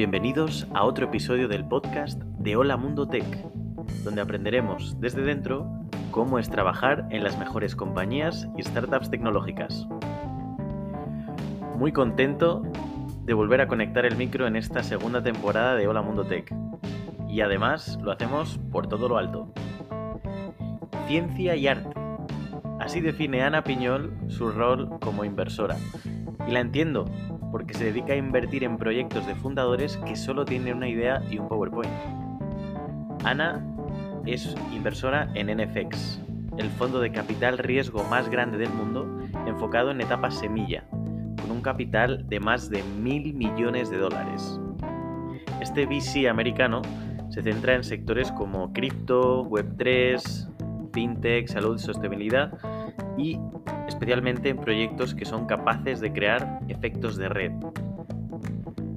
Bienvenidos a otro episodio del podcast de Hola Mundo Tech, donde aprenderemos desde dentro cómo es trabajar en las mejores compañías y startups tecnológicas. Muy contento de volver a conectar el micro en esta segunda temporada de Hola Mundo Tech. Y además lo hacemos por todo lo alto. Ciencia y arte. Así define Ana Piñol su rol como inversora. Y la entiendo, porque se dedica a invertir en proyectos de fundadores que solo tienen una idea y un PowerPoint. Ana es inversora en NFX, el fondo de capital riesgo más grande del mundo, enfocado en etapa semilla, con un capital de más de mil millones de dólares. Este VC americano se centra en sectores como cripto, Web3, fintech, salud sostenibilidad y especialmente en proyectos que son capaces de crear efectos de red.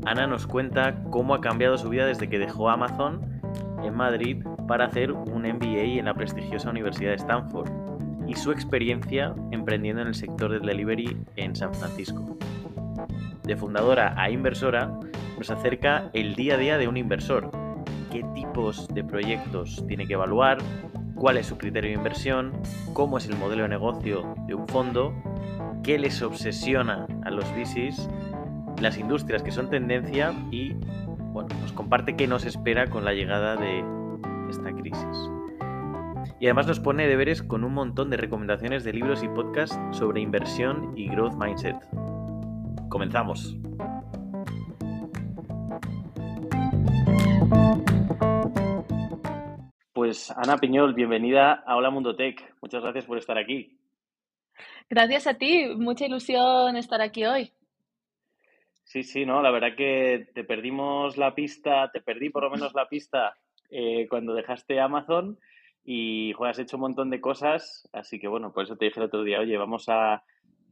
Ana nos cuenta cómo ha cambiado su vida desde que dejó Amazon en Madrid para hacer un MBA en la prestigiosa Universidad de Stanford y su experiencia emprendiendo en el sector del delivery en San Francisco. De fundadora a inversora, nos acerca el día a día de un inversor, qué tipos de proyectos tiene que evaluar, cuál es su criterio de inversión, cómo es el modelo de negocio de un fondo, qué les obsesiona a los VCs, las industrias que son tendencia y bueno, nos comparte qué nos espera con la llegada de esta crisis. Y además nos pone deberes con un montón de recomendaciones de libros y podcasts sobre inversión y growth mindset. Comenzamos. Pues Ana Piñol, bienvenida a Hola Mundo Tech. Muchas gracias por estar aquí. Gracias a ti, mucha ilusión estar aquí hoy. Sí, sí, no, la verdad que te perdimos la pista, te perdí por lo menos la pista eh, cuando dejaste Amazon y has hecho un montón de cosas, así que bueno, por eso te dije el otro día, oye, vamos a,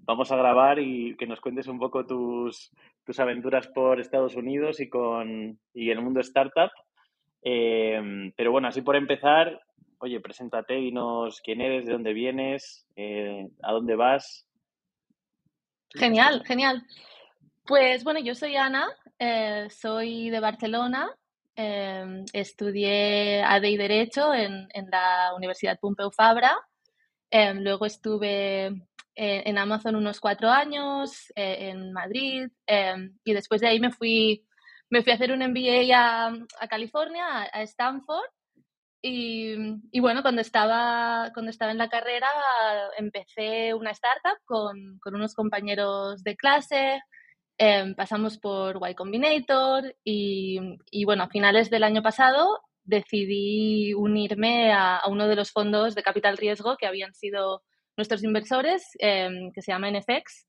vamos a grabar y que nos cuentes un poco tus, tus aventuras por Estados Unidos y con y el mundo startup Em, pero bueno, así por empezar, oye, preséntate y nos quién eres, de dónde vienes, eh, a dónde vas. Genial, genial. Pues bueno, yo soy Ana, eh, soy de Barcelona, em, estudié AD y Derecho en, la Universidad Pompeu Fabra, em, luego estuve eh, en Amazon unos cuatro años, en Madrid, y después de ahí me fui me fui a hacer un MBA a, California, a, Stanford. Y, bueno, cuando estaba, cuando estaba en la carrera empecé una startup con, unos compañeros de clase, em, pasamos por Y Combinator y, bueno, a finales del año pasado decidí unirme a, uno de los fondos de capital riesgo que habían sido nuestros inversores, em, que se llama NFX.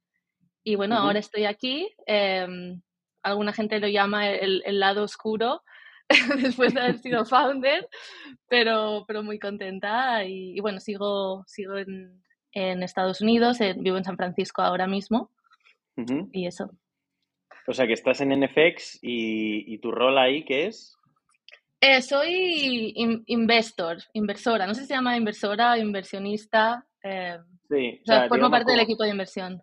Y bueno, ahora estoy aquí. Em, alguna gente lo llama el, lado oscuro después de haber sido founder, pero, pero muy contenta y, bueno, sigo, sigo en, en Estados Unidos, vivo en San Francisco ahora mismo y eso. O sea, que estás en NFX y, y tu rol ahí, ¿qué es? Eh, soy investor, inversora, no sé si se llama inversora o inversionista. Eh, sí, o sea, formo parte del equipo de inversión.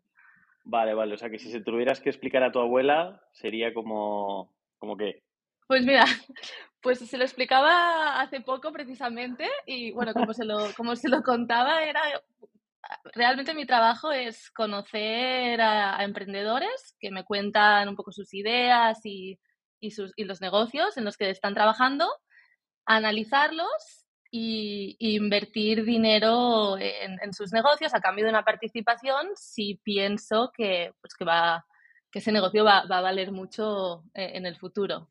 Vale, vale. O sea, que si se tuvieras que explicar a tu abuela, sería como, como qué. Pues mira, pues se lo explicaba hace poco precisamente y bueno, como se lo, como se lo contaba, era realmente mi trabajo es conocer a, emprendedores que me cuentan un poco sus ideas y, y, sus, y los negocios en los que están trabajando, analizarlos y, invertir dinero en, sus negocios a cambio de una participación si pienso que, pues que, va, que ese negocio va, va a valer mucho eh, en el futuro.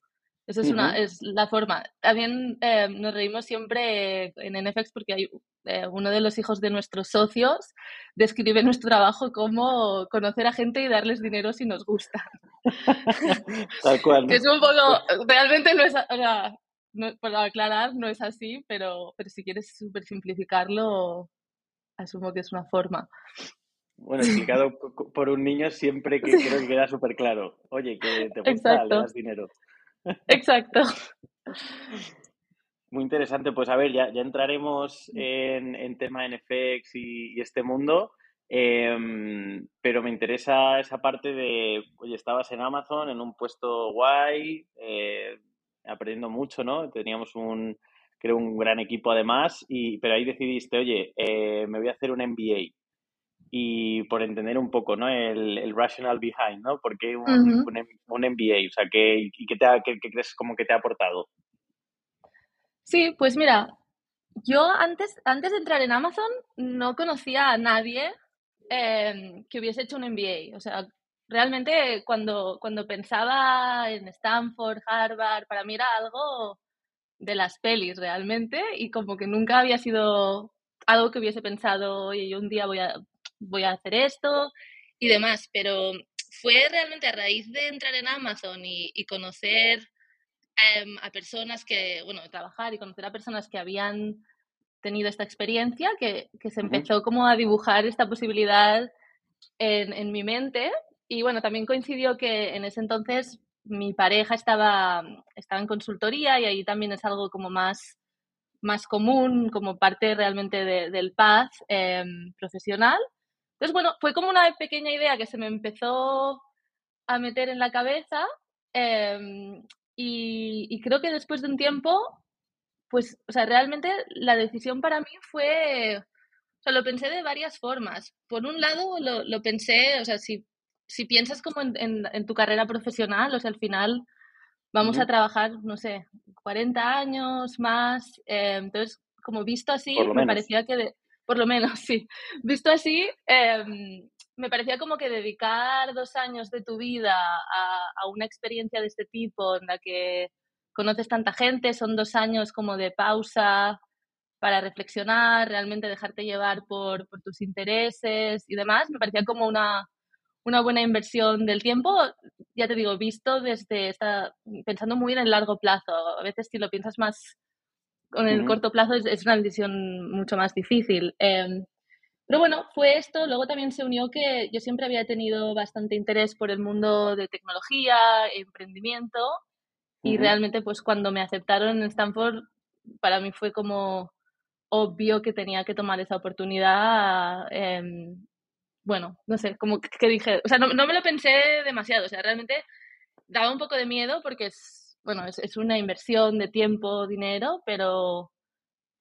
Esa es, una, es la forma. También eh, nos reímos siempre en NFX porque hay eh, uno de los hijos de nuestros socios describe nuestro trabajo como conocer a gente y darles dinero si nos gusta. Tal cual. es un poco, realmente no es, no, para aclarar, no es así, pero, pero si quieres súper simplificarlo, asumo que es una forma. Bueno, explicado por un niño siempre que creo que queda súper claro. Oye, que te gusta, le das dinero. Exacto. Muy interesante. Pues a ver, ya, ya entraremos en, en tema NFX y, y este mundo. Em, pero me interesa esa parte de, oye, estabas en Amazon en un puesto guay, eh, aprendiendo mucho, ¿no? Teníamos un, creo, un gran equipo además, y, pero ahí decidiste, oye, eh, me voy a hacer un MBA. Y por entender un poco, ¿no? El, el rational behind, ¿no? ¿Por qué un, un, MBA? O sea, ¿qué, y qué, te ha, qué, qué crees como que te ha aportado? Sí, pues mira, yo antes, antes de entrar en Amazon no conocía a nadie em, que hubiese hecho un MBA. O sea, realmente cuando, cuando pensaba en Stanford, Harvard, para mí era algo de las pelis realmente y como que nunca había sido algo que hubiese pensado, oye, yo un día voy a, voy a hacer esto y demás, pero fue realmente a raíz de entrar en Amazon y, y conocer em, a personas que, bueno, trabajar y conocer a personas que habían tenido esta experiencia, que, que se empezó como a dibujar esta posibilidad en, en, mi mente. Y bueno, también coincidió que en ese entonces mi pareja estaba, estaba en consultoría y ahí también es algo como más, más común, como parte realmente de, del path em, profesional. Entonces, bueno, fue como una pequeña idea que se me empezó a meter en la cabeza eh, y, y, creo que después de un tiempo pues, o sea, realmente la decisión para mí fue, o sea, lo pensé de varias formas. Por un lado, lo, lo pensé, o sea, si, si piensas como en, en, en, tu carrera profesional, o sea, al final vamos uh -huh. a trabajar, no sé, 40 años más, eh, entonces, como visto así, me menos. parecía que, de, por lo menos, sí, visto así, eh, me parecía como que dedicar dos años de tu vida a, a una experiencia de este tipo, en la que conoces tanta gente, son dos años como de pausa para reflexionar, realmente dejarte llevar por, por tus intereses y demás. Me parecía como una, una, buena inversión del tiempo, ya te digo, visto desde esta, pensando muy en el largo plazo. A veces si lo piensas más con el uh -huh. corto plazo es, es, una decisión mucho más difícil. Eh, pero bueno, fue esto. Luego también se unió que yo siempre había tenido bastante interés por el mundo de tecnología, emprendimiento, y uh -huh. realmente, pues cuando me aceptaron en Stanford, para mí fue como obvio que tenía que tomar esa oportunidad. Eh, bueno, no sé, como que, que dije, o sea, no, no, me lo pensé demasiado, o sea, realmente daba un poco de miedo porque es, bueno, es, es una inversión de tiempo, dinero, pero,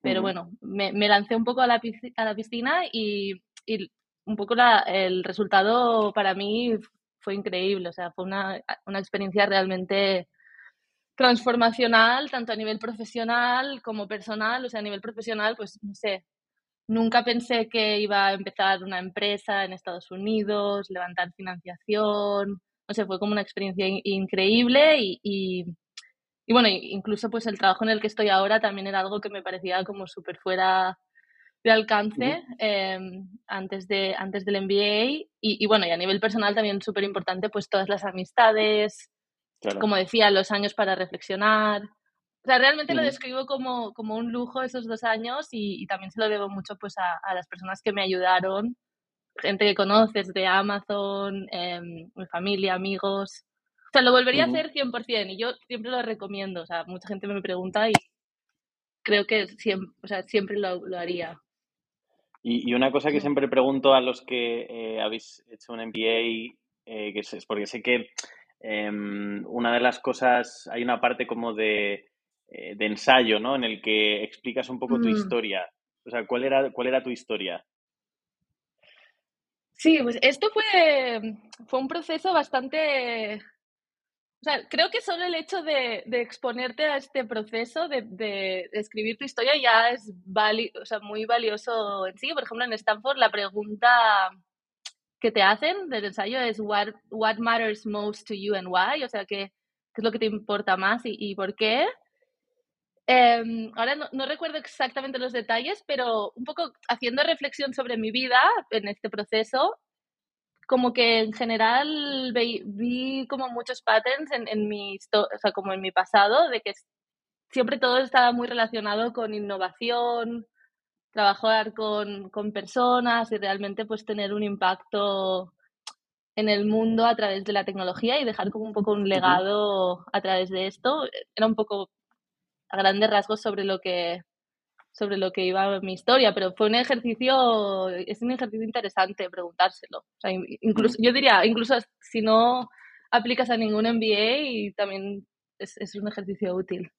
pero uh -huh. bueno, me, me, lancé un poco a la, a la piscina y, y un poco la, el resultado para mí fue increíble, o sea, fue una, una experiencia realmente transformacional, tanto a nivel profesional como personal. O sea, a nivel profesional, pues no sé, nunca pensé que iba a empezar una empresa en Estados Unidos, levantar financiación. No sé, fue como una experiencia in increíble y, y, y, bueno, incluso pues el trabajo en el que estoy ahora también era algo que me parecía como súper fuera de alcance eh, antes, de, antes del MBA y, y, bueno, y a nivel personal también súper importante pues todas las amistades, Claro. Como decía, los años para reflexionar. O sea, realmente lo describo como, como un lujo esos dos años y, y también se lo debo mucho pues a, a, las personas que me ayudaron, gente que conoces de Amazon, eh, mi familia, amigos. O sea, lo volvería uh -huh. a hacer 100% y yo siempre lo recomiendo. O sea, mucha gente me pregunta y creo que siempre, o sea, siempre lo, lo haría. Y, y, una cosa que siempre pregunto a los que eh, habéis hecho un MBA, eh, que es, porque sé que eh, una de las cosas, hay una parte como de, eh, de, ensayo, ¿no? En el que explicas un poco mm. tu historia. O sea, ¿cuál era, ¿cuál era tu historia? Sí, pues esto fue, fue un proceso bastante... O sea, creo que solo el hecho de, de exponerte a este proceso, de, de, de, escribir tu historia, ya es vali o sea, muy valioso en sí. Por ejemplo, en Stanford la pregunta que te hacen del ensayo es what, what matters most to you and why, o sea, qué, qué es lo que te importa más y, y por qué. Eh, ahora no, no, recuerdo exactamente los detalles, pero un poco haciendo reflexión sobre mi vida en este proceso, como que en general vi, vi como muchos patterns en, en mi, o sea, como en mi pasado, de que siempre todo estaba muy relacionado con innovación, trabajar con, con, personas y realmente pues tener un impacto en el mundo a través de la tecnología y dejar como un poco un legado a través de esto. Era un poco a grandes rasgos sobre lo que sobre lo que iba mi historia, pero fue un ejercicio, es un ejercicio interesante preguntárselo. O sea, incluso, yo diría, incluso si no aplicas a ningún MBA y también es, es un ejercicio útil.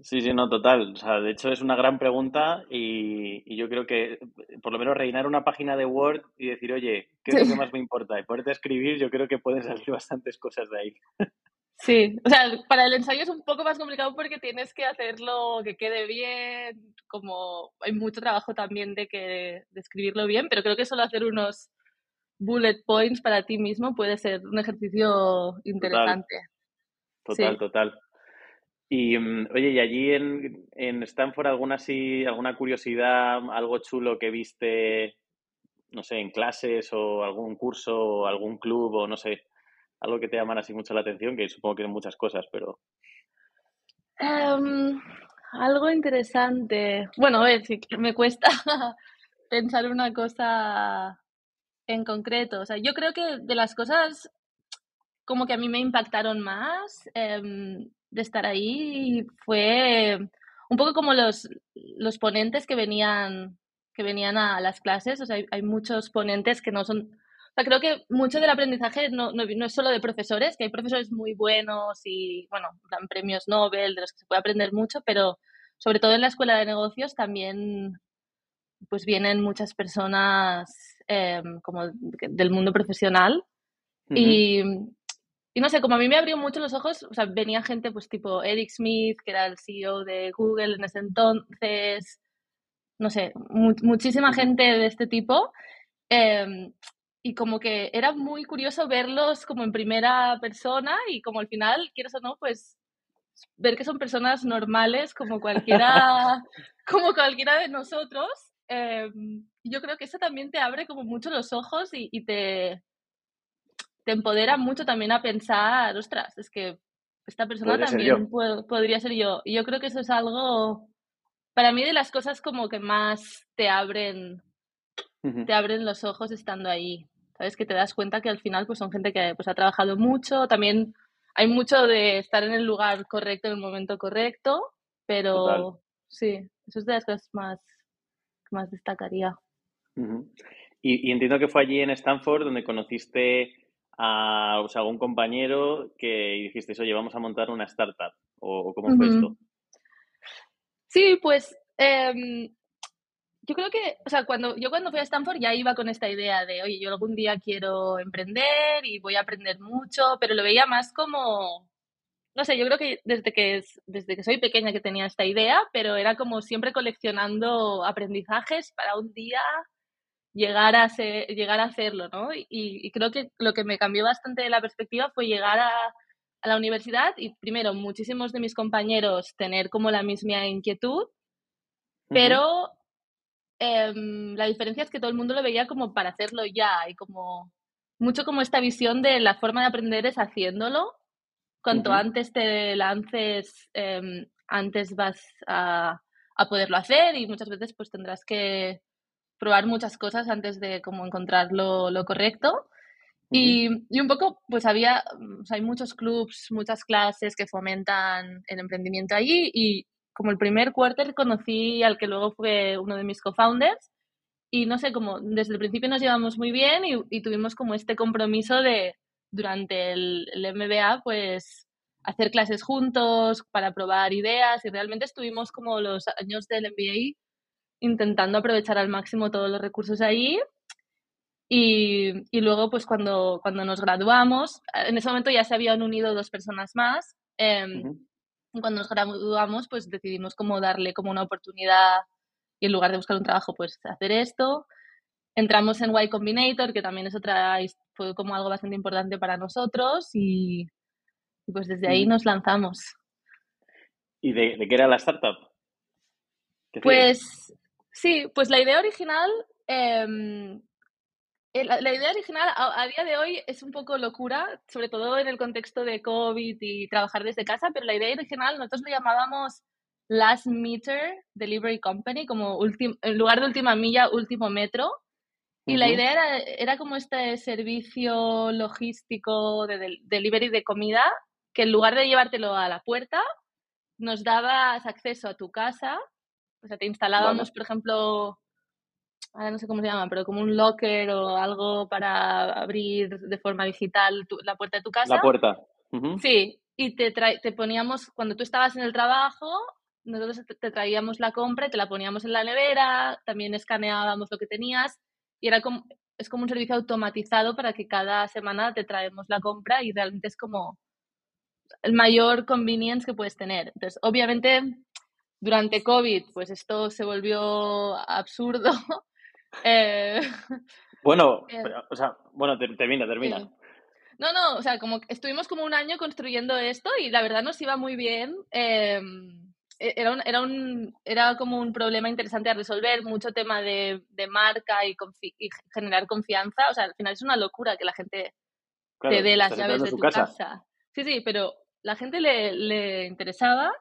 Sí, sí, no, total. O sea, de hecho es una gran pregunta y, y, yo creo que por lo menos rellenar una página de Word y decir, oye, ¿qué es lo que más me importa? Y poderte escribir, yo creo que pueden salir bastantes cosas de ahí. Sí, o sea, para el ensayo es un poco más complicado porque tienes que hacerlo que quede bien, como hay mucho trabajo también de que de escribirlo bien, pero creo que solo hacer unos bullet points para ti mismo puede ser un ejercicio interesante. Total, total. Y mm, oye, ¿y allí en, en Stanford alguna así, alguna curiosidad, algo chulo que viste, no sé, en clases o algún curso o algún club o no sé, algo que te llaman así mucho la atención, que supongo que hay muchas cosas, pero... Em, algo interesante. Bueno, ver, si me cuesta pensar una cosa en concreto. O sea, yo creo que de las cosas como que a mí me impactaron más em, de estar ahí fue un poco como los, los ponentes que venían, que venían a las clases. O sea, hay, hay muchos ponentes que no son creo que mucho del aprendizaje no, no, es solo de profesores, que hay profesores muy buenos y, bueno, dan premios Nobel, de los que se puede aprender mucho, pero sobre todo en la escuela de negocios también pues vienen muchas personas em, como del mundo profesional. Y, y, no sé, como a mí me abrió mucho los ojos, o sea, venía gente pues tipo Eric Smith, que era el CEO de Google en ese entonces, no sé, muchísima gente de este tipo. Eh, y como que era muy curioso verlos como en primera persona y como al final, quieres o no, pues ver que son personas normales como cualquiera, como cualquiera de nosotros. Eh, yo creo que eso también te abre como mucho los ojos y, y te, te empodera mucho también a pensar, ostras, es que esta persona también podría ser yo. Y yo creo que eso es algo, para mí, de las cosas como que más te abren te abren los ojos estando ahí. ¿Sabes? Que te das cuenta que al final pues son gente que pues, ha trabajado mucho, también hay mucho de estar en el lugar correcto en el momento correcto, pero sí, eso es de las cosas más que más destacaría. y, entiendo que fue allí en Stanford donde conociste a o sea, algún compañero que dijiste, oye, vamos a montar una startup, o, cómo fue esto. Sí, pues em, yo creo que, o sea, cuando yo cuando fui a Stanford ya iba con esta idea de, oye, yo algún día quiero emprender y voy a aprender mucho, pero lo veía más como, no sé, yo creo que desde que, desde que soy pequeña que tenía esta idea, pero era como siempre coleccionando aprendizajes para un día llegar a, ser, llegar a hacerlo, ¿no? Y, creo que lo que me cambió bastante de la perspectiva fue llegar a, a la universidad y primero muchísimos de mis compañeros tener como la misma inquietud, pero Em, la diferencia es que todo el mundo lo veía como para hacerlo ya y como mucho como esta visión de la forma de aprender es haciéndolo. Cuanto antes te lances, em, antes vas a, a, poderlo hacer y muchas veces pues tendrás que probar muchas cosas antes de como encontrar lo, lo correcto. y, y, un poco, pues había, hay muchos clubs, muchas clases que fomentan el emprendimiento allí y como el primer quarter conocí al que luego fue uno de mis co-founders y no sé, como desde el principio nos llevamos muy bien y, tuvimos como este compromiso de durante el, MBA pues hacer clases juntos para probar ideas y realmente estuvimos como los años del MBA intentando aprovechar al máximo todos los recursos ahí y, y, luego pues cuando, cuando nos graduamos, en ese momento ya se habían unido dos personas más. Eh, cuando nos graduamos, pues decidimos como darle como una oportunidad y en lugar de buscar un trabajo, pues hacer esto. Entramos en Y Combinator, que también es otra, fue como algo bastante importante para nosotros y, pues desde ahí nos lanzamos. ¿Y de, qué era la startup? Pues sí, pues la idea original eh, eh, la, idea original a, día de hoy es un poco locura, sobre todo en el contexto de COVID y trabajar desde casa, pero la idea original nosotros lo llamábamos Last Meter Delivery Company, como en lugar de última milla, último metro. Y la idea era, era, como este servicio logístico de, delivery de comida, que en lugar de llevártelo a la puerta, nos dabas acceso a tu casa. O sea, te instalábamos, por ejemplo, ahora no sé cómo se llama, pero como un locker o algo para abrir de forma digital la puerta de tu casa. La puerta. Sí, y te, te poníamos, cuando tú estabas en el trabajo, nosotros te traíamos la compra y te la poníamos en la nevera, también escaneábamos lo que tenías y era como, es como un servicio automatizado para que cada semana te traemos la compra y realmente es como el mayor convenience que puedes tener. Entonces, obviamente, durante COVID, pues esto se volvió absurdo. Eh, bueno, eh, o sea, bueno, termina, termina. No, no, o sea, como estuvimos como un año construyendo esto y la verdad nos iba muy bien. Em, e, era, un, era, un, era como un problema interesante a resolver, mucho tema de, de marca y, generar confianza. O sea, al final es una locura que la gente te dé las llaves de tu casa. Sí, sí, pero la gente le, le interesaba.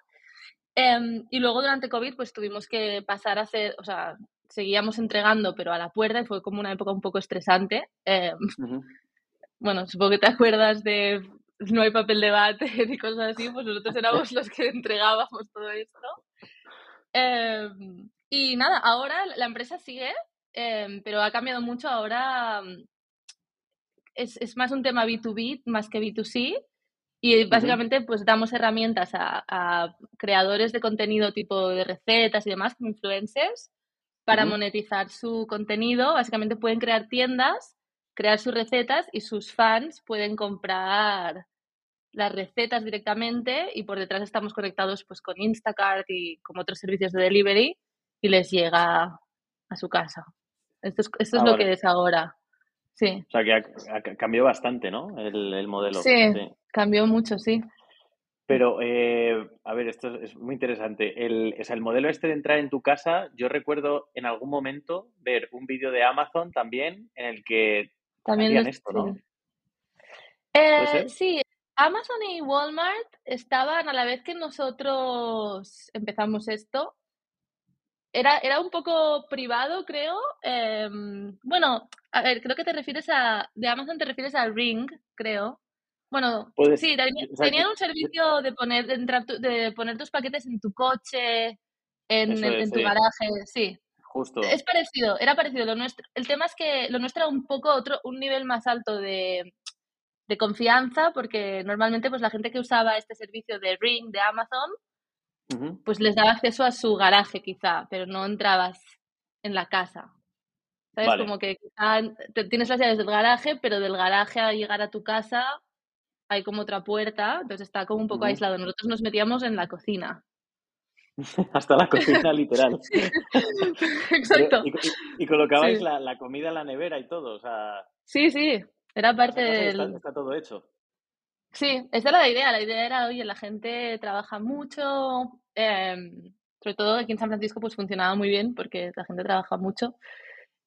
Em, y luego durante COVID pues tuvimos que pasar a hacer, o sea, seguíamos entregando, pero a la puerta y fue como una época un poco estresante. Em, bueno, supongo que te acuerdas de no hay papel de bate y cosas así, pues nosotros éramos los que entregábamos todo esto. Em, y nada, ahora la empresa sigue, em, pero ha cambiado mucho. Ahora es, es, más un tema B2B más que B2C. Y básicamente pues damos herramientas a, a, creadores de contenido tipo de recetas y demás, como influencers, para monetizar su contenido. Básicamente pueden crear tiendas, crear sus recetas y sus fans pueden comprar las recetas directamente y por detrás estamos conectados pues con Instacart y con otros servicios de delivery y les llega a su casa. Esto es, esto es ah, lo que es ahora. Sí. O sea que cambió bastante, ¿no? El, modelo. Sí, cambió mucho, sí. Pero, eh, a ver, esto es muy interesante. El, o sea, el modelo este de entrar en tu casa, yo recuerdo en algún momento ver un vídeo de Amazon también en el que también hacían esto, ¿no? Eh, sí, Amazon y Walmart estaban a la vez que nosotros empezamos esto. Era, era un poco privado, creo. Em, bueno, a ver, creo que te refieres a. De Amazon te refieres al Ring, creo. Bueno, sí, tenían un servicio de poner, de, entrar de poner tus paquetes en tu coche, en, tu garaje, sí. Justo. Es parecido, era parecido. Lo nuestro, el tema es que lo nuestro era un poco otro, un nivel más alto de, de confianza, porque normalmente pues la gente que usaba este servicio de Ring de Amazon, pues les daba acceso a su garaje quizá, pero no entrabas en la casa. ¿Sabes? Como que quizá tienes las llaves del garaje, pero del garaje a llegar a tu casa hay como otra puerta, entonces está como un poco aislado. Nosotros nos metíamos en la cocina. Hasta la cocina, literal. Exacto. Y, colocabais la, la, comida en la nevera y todo, o sea... Sí, sí, era parte del... Está, todo hecho. Sí, esa era la idea. La idea era, oye, la gente trabaja mucho, em, sobre todo aquí en San Francisco pues funcionaba muy bien porque la gente trabaja mucho.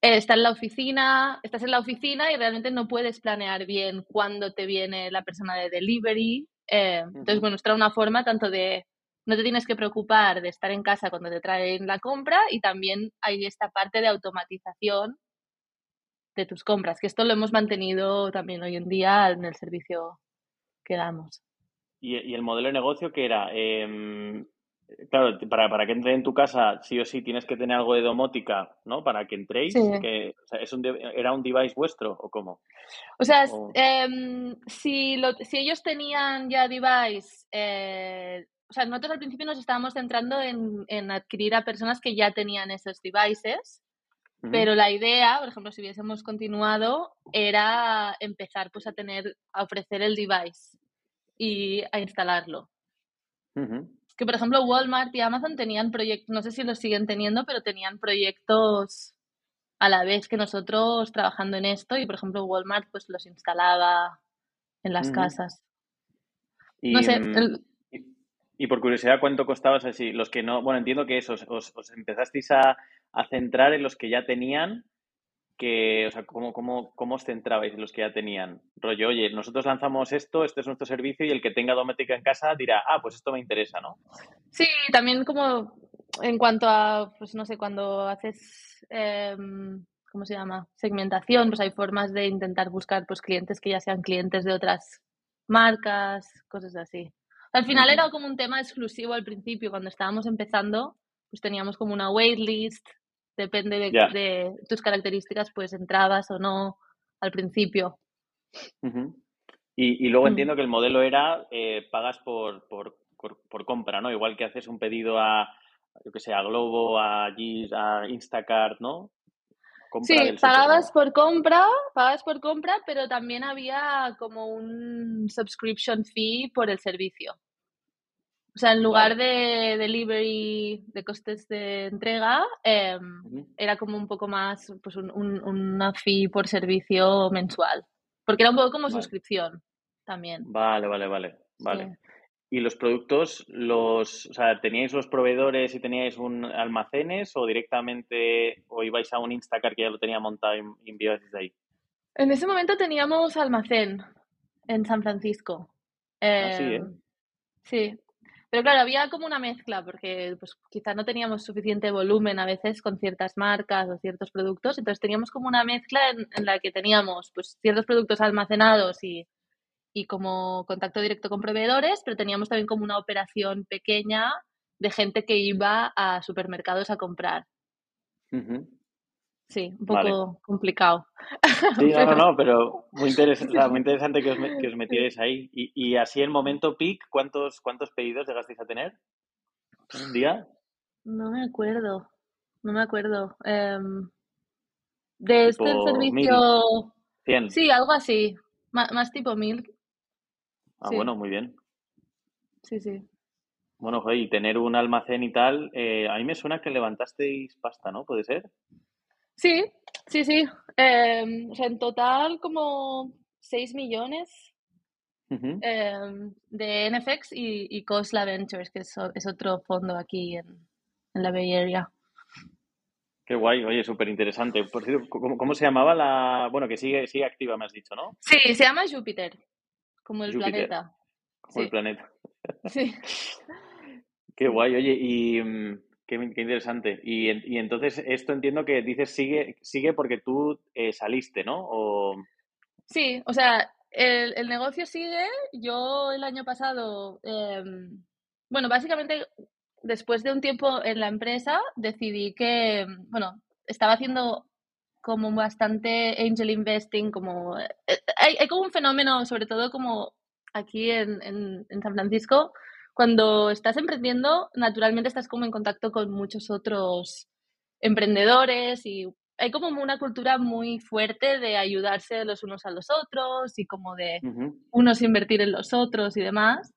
Eh, está en la oficina, estás en la oficina y realmente no puedes planear bien cuándo te viene la persona de delivery. Em, entonces, bueno, está una forma tanto de no te tienes que preocupar de estar en casa cuando te traen la compra y también hay esta parte de automatización de tus compras, que esto lo hemos mantenido también hoy en día en el servicio que damos. ¿Y, el modelo de negocio que era? Em, claro, para, para que entre en tu casa, sí o sí tienes que tener algo de domótica, ¿no? Para que entréis. Que, es un, ¿Era un device vuestro o cómo? O sea, em, si, si ellos tenían ya device, eh, o sea, nosotros al principio nos estábamos centrando en, en adquirir a personas que ya tenían esos devices pero la idea, por ejemplo, si hubiésemos continuado, era empezar pues a tener, a ofrecer el device y a instalarlo. Que por ejemplo Walmart y Amazon tenían proyectos, no sé si los siguen teniendo, pero tenían proyectos a la vez que nosotros trabajando en esto y por ejemplo Walmart pues los instalaba en las casas. Y, no sé. Mm, y, por curiosidad, ¿cuánto costaba así? Los que no, bueno, entiendo que eso, os, os empezasteis a, a centrar en los que ya tenían, que, o sea, ¿cómo, cómo, cómo os centrabais en los que ya tenían? Rollo, oye, nosotros lanzamos esto, este es nuestro servicio y el que tenga doméstica en casa dirá, ah, pues esto me interesa, ¿no? Sí, también como en cuanto a, pues no sé, cuando haces, em, ¿cómo se llama? Segmentación, pues hay formas de intentar buscar pues clientes que ya sean clientes de otras marcas, cosas así. Al final era como un tema exclusivo al principio, cuando estábamos empezando, pues teníamos como una waitlist, depende de, tus características, pues entrabas o no al principio. y, luego mm. entiendo que el modelo era eh, pagas por, por, por, compra, ¿no? Igual que haces un pedido a, yo que sé, a Globo, a Gis, a Instacart, ¿no? sí, pagabas por compra, pagabas por compra, pero también había como un subscription fee por el servicio. O sea, en lugar de delivery, de costes de entrega, em, era como un poco más, pues un, una fee por servicio mensual. Porque era un poco como suscripción también. Vale, vale, vale. Vale. ¿Y los productos, los, o sea, teníais los proveedores y teníais un almacenes o directamente o ibais a un Instacart que ya lo tenía montado y enviabais desde ahí? En ese momento teníamos almacén en San Francisco. Ah, sí, ¿eh? Em, sí, pero claro, había como una mezcla, porque pues quizá no teníamos suficiente volumen a veces con ciertas marcas o ciertos productos, entonces teníamos como una mezcla en, la que teníamos pues ciertos productos almacenados y, y, como contacto directo con proveedores, pero teníamos también como una operación pequeña de gente que iba a supermercados a comprar. Sí, un poco complicado. Sí, no, no, no, pero muy interesante, muy interesante que os, que os metierais ahí. Y, y, así el momento peak, ¿cuántos, ¿cuántos pedidos llegasteis a tener? ¿Un día? No me acuerdo, no me acuerdo. Um, de este servicio... Mil. Sí, algo así, más, tipo mil. Ah, bueno, muy bien. Sí, sí. Bueno, y tener un almacén y tal, eh, a mí me suena que levantasteis pasta, ¿no? ¿Puede ser? Sí, sí, sí. Em, o sea, en total como 6 millones em, de NFX y, y Cosla Ventures, que es, es otro fondo aquí en, en, la Bay Area. Qué guay, oye, súper interesante. Por cierto, ¿cómo, se llamaba la...? Bueno, que sigue, sigue activa, me has dicho, ¿no? Sí, se llama Júpiter, como el planeta. Como el planeta. Sí. Qué guay, oye, y... Qué, interesante. Y, entonces esto entiendo que dices sigue, sigue porque tú eh, saliste, ¿no? Sí, o sea, el, negocio sigue. Yo el año pasado, em, bueno, básicamente después de un tiempo en la empresa decidí que, bueno, estaba haciendo como bastante angel investing, como eh, hay, hay como un fenómeno, sobre todo como aquí en San Francisco, cuando estás emprendiendo, naturalmente estás como en contacto con muchos otros emprendedores y hay como una cultura muy fuerte de ayudarse los unos a los otros y como de unos invertir en los otros y demás.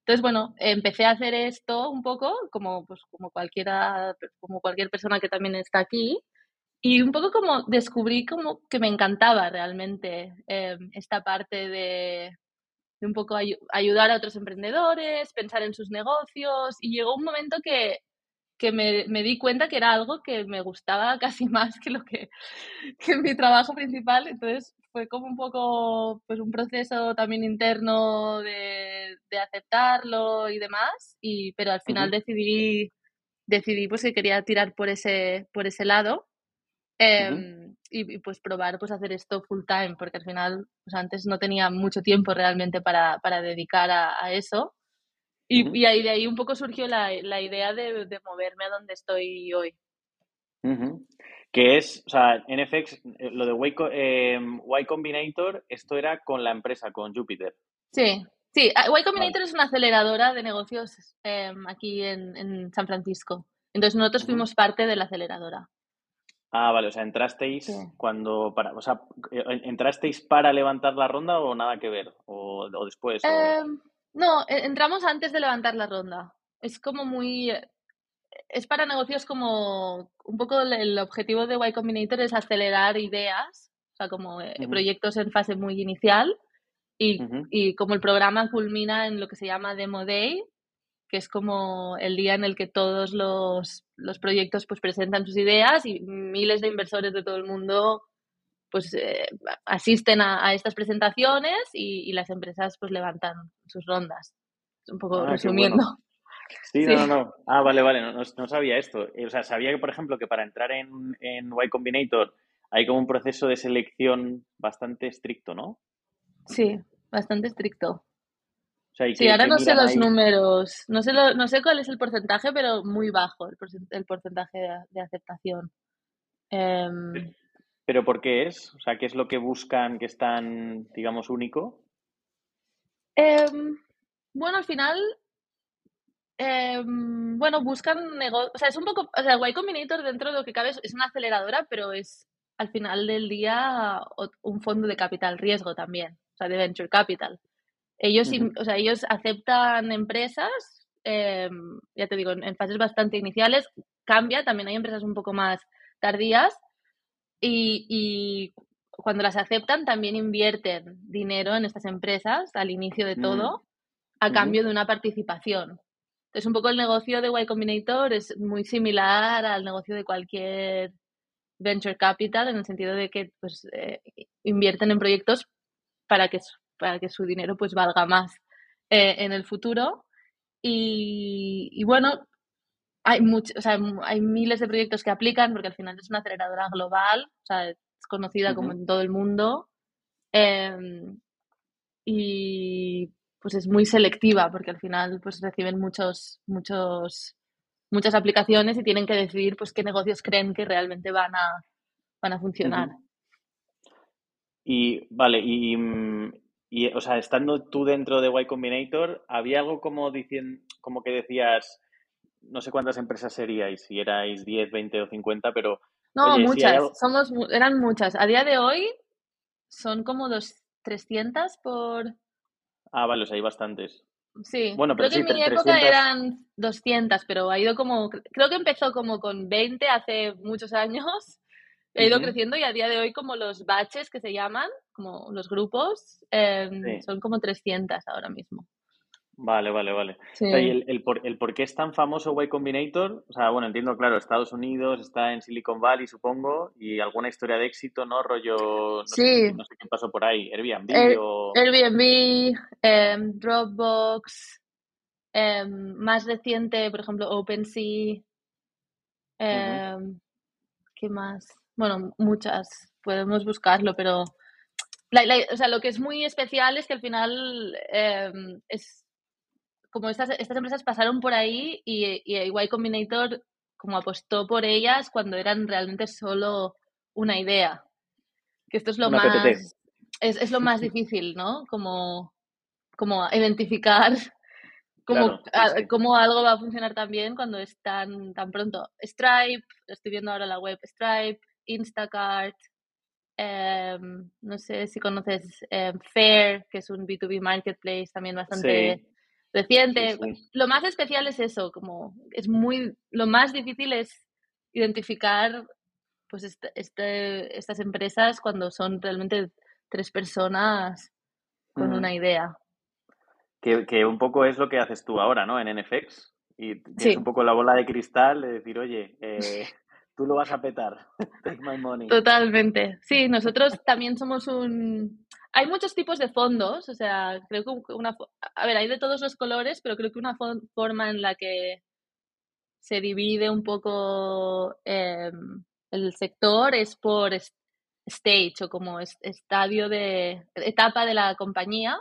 Entonces, bueno, empecé a hacer esto un poco como, pues, como, cualquiera, como cualquier persona que también está aquí y un poco como descubrí como que me encantaba realmente eh, esta parte de, un poco ayudar a otros emprendedores, pensar en sus negocios y llegó un momento que, me, di cuenta que era algo que me gustaba casi más que lo que, que mi trabajo principal. Entonces fue como un poco pues un proceso también interno de, aceptarlo y demás, y, pero al final decidí, decidí pues que quería tirar por ese, por ese lado. Y, pues probar pues hacer esto full time, porque al final pues antes no tenía mucho tiempo realmente para, para dedicar a, eso. Y, y, ahí de ahí un poco surgió la, la idea de, de, moverme a donde estoy hoy. Que es, o sea, NFX, eh, lo de Y, eh, y Combinator, esto era con la empresa, con Jupiter. Sí, sí. Ah, y Combinator es una aceleradora de negocios em, aquí en, en, San Francisco. Entonces nosotros fuimos parte de la aceleradora. Ah, vale, o sea, entrasteis cuando para, o sea, eh, entrasteis para levantar la ronda o nada que ver o, después. Em, no, e, entramos antes de levantar la ronda. Es como muy, es para negocios como un poco el objetivo de Y Combinator es acelerar ideas, o sea, como eh, proyectos en fase muy inicial y, y como el programa culmina en lo que se llama Demo Day, que es como el día en el que todos los, los proyectos pues presentan sus ideas y miles de inversores de todo el mundo pues eh, asisten a, estas presentaciones y, las empresas pues levantan sus rondas. Un poco ah, resumiendo. Sí, no, no, Ah, vale, vale, no, no, sabía esto. O sea, sabía que, por ejemplo, que para entrar en, en Y Combinator hay como un proceso de selección bastante estricto, ¿no? Sí, bastante estricto. Sí, ahora no sé los números, no sé, no sé cuál es el porcentaje, pero muy bajo el, porcentaje de, aceptación. Em, ¿Pero por qué es? O sea, ¿qué es lo que buscan que es tan, digamos, único? Em, bueno, al final, em, bueno, buscan negocios, o sea, es un poco, o sea, Y Combinator dentro de lo que cabe es una aceleradora, pero es al final del día un fondo de capital riesgo también, o sea, de venture capital. Ellos, o sea, ellos aceptan empresas, em, ya te digo, en, fases bastante iniciales, cambia, también hay empresas un poco más tardías y, cuando las aceptan también invierten dinero en estas empresas al inicio de todo a cambio de una participación. Entonces, un poco el negocio de Y Combinator es muy similar al negocio de cualquier venture capital en el sentido de que pues, eh, invierten en proyectos para que para que su dinero pues valga más eh, en el futuro. Y, bueno, hay, mucho, hay miles de proyectos que aplican porque al final es una aceleradora global, o sea, es conocida como en todo el mundo. Em, y pues es muy selectiva porque al final pues reciben muchos, muchos, muchas aplicaciones y tienen que decidir pues qué negocios creen que realmente van a, van a funcionar. Y vale, y, mm, y, o sea, estando tú dentro de Y Combinator, ¿había algo como, como que decías, no sé cuántas empresas seríais, si erais 10, 20 o 50, pero... No, muchas, somos, eran muchas. A día de hoy son como dos, 300 por... Ah, vale, o sea, hay bastantes. Sí, bueno, pero creo que en mi época eran 200, pero ha ido como, creo que empezó como con 20 hace muchos años He ido creciendo y a día de hoy como los batches que se llaman, como los grupos, em, son como 300 ahora mismo. Vale, vale, vale. y el, el, por, el, por, qué es tan famoso Y Combinator, o sea, bueno, entiendo, claro, Estados Unidos, está en Silicon Valley, supongo, y alguna historia de éxito, ¿no? Rollo, no, sí. sé, no sé qué pasó por ahí, Airbnb o... Airbnb, em, Dropbox, em, más reciente, por ejemplo, OpenSea, ¿qué más? Bueno, muchas, podemos buscarlo, pero o sea, lo que es muy especial es que al final em, es como estas, estas empresas pasaron por ahí y, y Y Combinator como apostó por ellas cuando eran realmente solo una idea. Que esto es lo más es, es, lo más difícil, ¿no? Como, como identificar cómo, algo va a funcionar tan bien cuando es tan, tan pronto. Stripe, estoy viendo ahora la web Stripe, Instacart, em, no sé si conoces eh, Fair, que es un B2B marketplace también bastante reciente. Lo más especial es eso, como es muy, lo más difícil es identificar pues este, este, estas empresas cuando son realmente tres personas con una idea. Que, que, un poco es lo que haces tú ahora, ¿no? En NFX. Y tienes un poco la bola de cristal de decir, oye, eh, tú lo vas a petar. Take my money. Totalmente. Sí, nosotros también somos un... Hay muchos tipos de fondos, o sea, creo que una... A ver, hay de todos los colores, pero creo que una forma en la que se divide un poco em, el sector es por stage o como estadio de etapa de la compañía.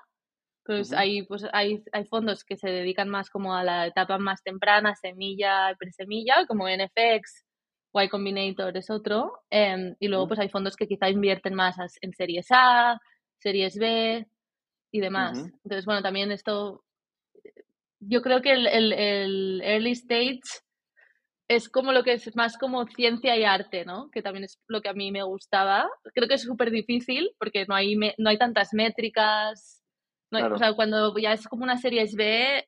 Pues, hay, pues hay, hay fondos que se dedican más como a la etapa más temprana, semilla, presemilla, como NFX, Y Combinator es otro. Em, y luego pues hay fondos que quizá invierten más en series A, series B y demás. Entonces, bueno, también esto, yo creo que el, el, early stage es como lo que es más como ciencia y arte, ¿no? Que también es lo que a mí me gustaba. Creo que es súper difícil porque no hay, no hay tantas métricas. O sea, cuando ya es como una serie B,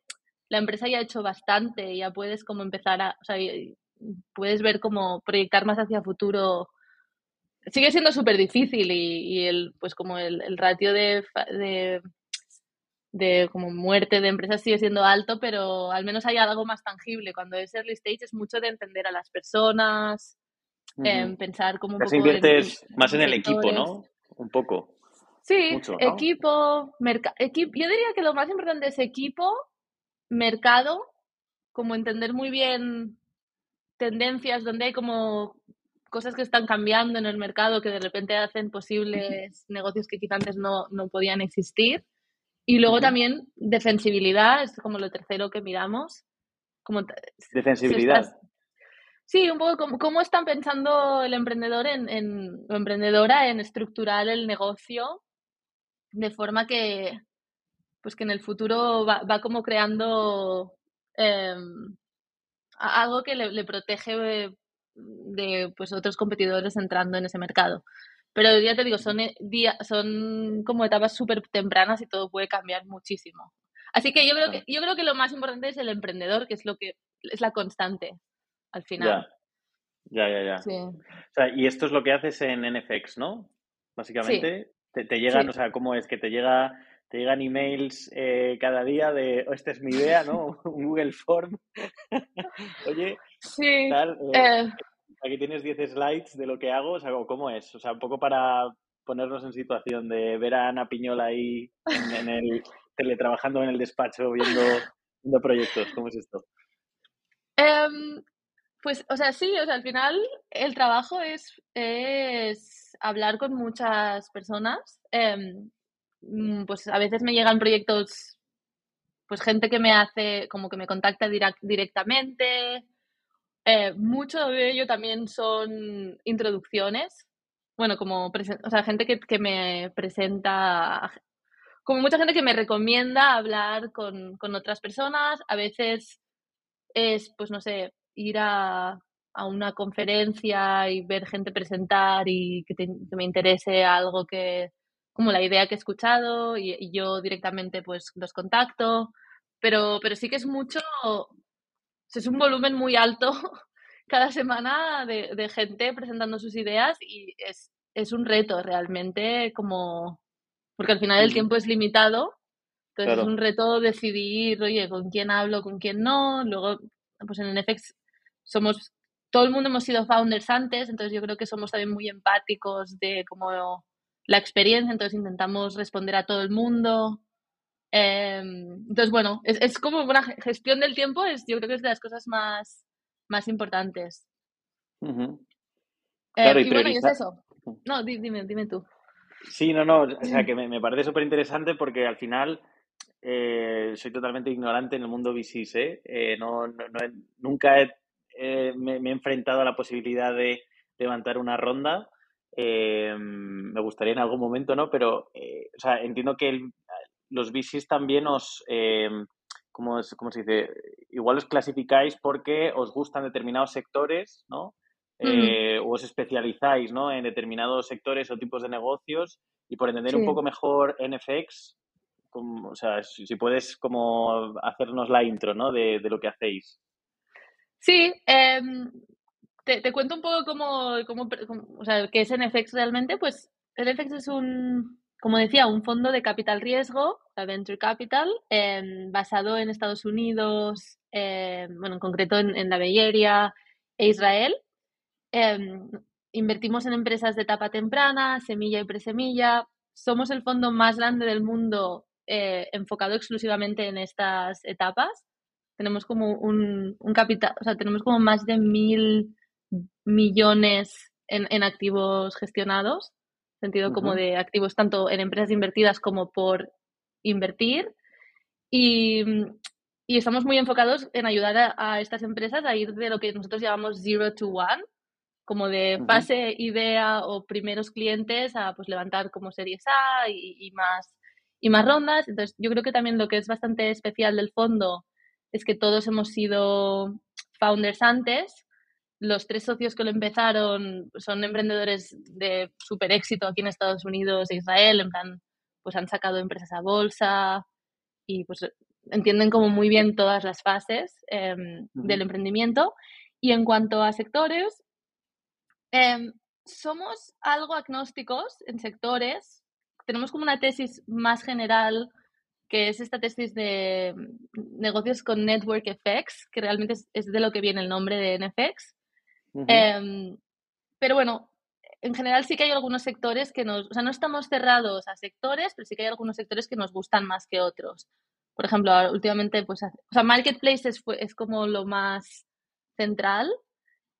la empresa ya ha hecho bastante, ya puedes como empezar a, o sea, puedes ver como proyectar más hacia futuro. Sigue siendo súper difícil y, el, pues como el, ratio de, de, como muerte de empresas sigue siendo alto, pero al menos hay algo más tangible. Cuando es early stage es mucho de entender a las personas, pensar como un poco inviertes más en el equipo, ¿no? Un poco. Sí, equipo, equipo. Yo diría que lo más importante es equipo, mercado, como entender muy bien tendencias donde hay como cosas que están cambiando en el mercado que de repente hacen posibles negocios que quizás antes no, no podían existir Y luego también defensibilidad, es como lo tercero que miramos. Como defensibilidad. Sí, un poco cómo, están pensando el emprendedor en, en, o emprendedora en estructurar el negocio de forma que, pues que en el futuro va, va como creando em, algo que le, le protege de, pues, otros competidores entrando en ese mercado. Pero ya te digo, son, eh, son como etapas súper tempranas y todo puede cambiar muchísimo. Así que yo creo que yo creo que lo más importante es el emprendedor, que es lo que es la constante al final. Ya, ya, ya. O sea, y esto es lo que haces en NFX, ¿no? Básicamente, te, te, llegan, o sea, ¿cómo es? Que te llega te llegan emails eh, cada día de, oh, esta es mi idea, ¿no? Un Google Form. Oye, sí, tal, eh, eh. aquí tienes 10 slides de lo que hago, o sea, ¿cómo es? O sea, un poco para ponernos en situación de ver a Ana Piñola ahí en, el teletrabajando en el despacho viendo, viendo proyectos, ¿cómo es esto? Em, pues, o sea, sí, o sea, al final el trabajo es, es hablar con muchas personas. Em, Mm, pues a veces me llegan proyectos, pues gente que me hace, como que me contacta directamente. Eh, mucho de ello también son introducciones. Bueno, como, o sea, gente que, que, me presenta, como mucha gente que me recomienda hablar con, con otras personas. A veces es, pues no sé, ir a, a una conferencia y ver gente presentar y que, que me interese algo que, como la idea que he escuchado y, yo directamente pues los contacto, pero, pero sí que es mucho, es un volumen muy alto cada semana de, gente presentando sus ideas y es, es, un reto realmente como, porque al final el tiempo es limitado, entonces es un reto decidir, oye, con quién hablo, con quién no, luego pues en NFX somos, todo el mundo hemos sido founders antes, entonces yo creo que somos también muy empáticos de cómo la experiencia, entonces intentamos responder a todo el mundo. Em, entonces, bueno, es, es, como una gestión del tiempo, es, yo creo que es de las cosas más, más importantes. Em, y, bueno, y es eso. No, dime, dime tú. Sí, no, no, o sea que me, me parece súper interesante porque al final eh, soy totalmente ignorante en el mundo VCs, ¿eh? eh no, no, nunca me, me, he enfrentado a la posibilidad de levantar una ronda eh, me gustaría en algún momento, ¿no? Pero, eh, o sea, entiendo que los VCs también os, eh, ¿cómo, se dice? Igual os clasificáis porque os gustan determinados sectores, ¿no? Eh, o os especializáis, ¿no? En determinados sectores o tipos de negocios y por entender un poco mejor NFX, como, o sea, si, puedes como hacernos la intro, ¿no? De, de lo que hacéis. Sí, eh, te, cuento un poco cómo, cómo, o sea, qué es NFX realmente. Pues NFX es un, como decía, un fondo de capital riesgo, la Venture Capital, em, basado en Estados Unidos, em, bueno, en concreto en, la Bay Area e Israel. Em, invertimos en empresas de etapa temprana, semilla y presemilla. Somos el fondo más grande del mundo eh, enfocado exclusivamente en estas etapas. Tenemos como un, un capital, o sea, tenemos como más de mil millones en, en activos gestionados, sentido como de activos tanto en empresas invertidas como por invertir. Y, y estamos muy enfocados en ayudar a, estas empresas a ir de lo que nosotros llamamos zero to one, como de fase, idea o primeros clientes a pues levantar como series A y, y, más, y más rondas. Entonces, yo creo que también lo que es bastante especial del fondo es que todos hemos sido founders antes los tres socios que lo empezaron son emprendedores de súper éxito aquí en Estados Unidos e Israel, en plan, pues han sacado empresas a bolsa y pues entienden como muy bien todas las fases em, del emprendimiento. Y en cuanto a sectores, em, somos algo agnósticos en sectores. Tenemos como una tesis más general que es esta tesis de negocios con network effects, que realmente es, es de lo que viene el nombre de NFX. Em, pero bueno, en general sí que hay algunos sectores que nos, o sea, no estamos cerrados a sectores, pero sí que hay algunos sectores que nos gustan más que otros. Por ejemplo, últimamente, pues, o sea, Marketplace es, es como lo más central,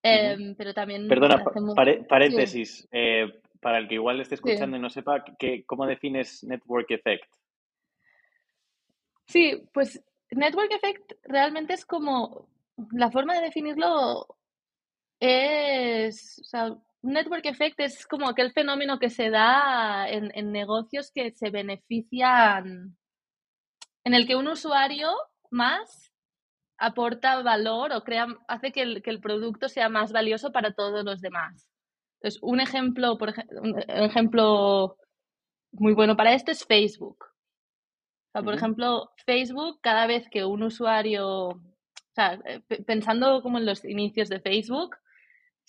em, pero también... Perdona, paréntesis, eh, para el que igual esté escuchando y no sepa, ¿qué, ¿cómo defines Network Effect? Sí, pues Network Effect realmente es como, la forma de definirlo es, o sea, Network Effect es como aquel fenómeno que se da en, en negocios que se benefician, en el que un usuario más aporta valor o crea, hace que el, que el producto sea más valioso para todos los demás. Entonces, un ejemplo, por ejemplo, un ejemplo muy bueno para esto es Facebook. O sea, por ejemplo, Facebook, cada vez que un usuario, o sea, eh, pe- pensando como en los inicios de Facebook,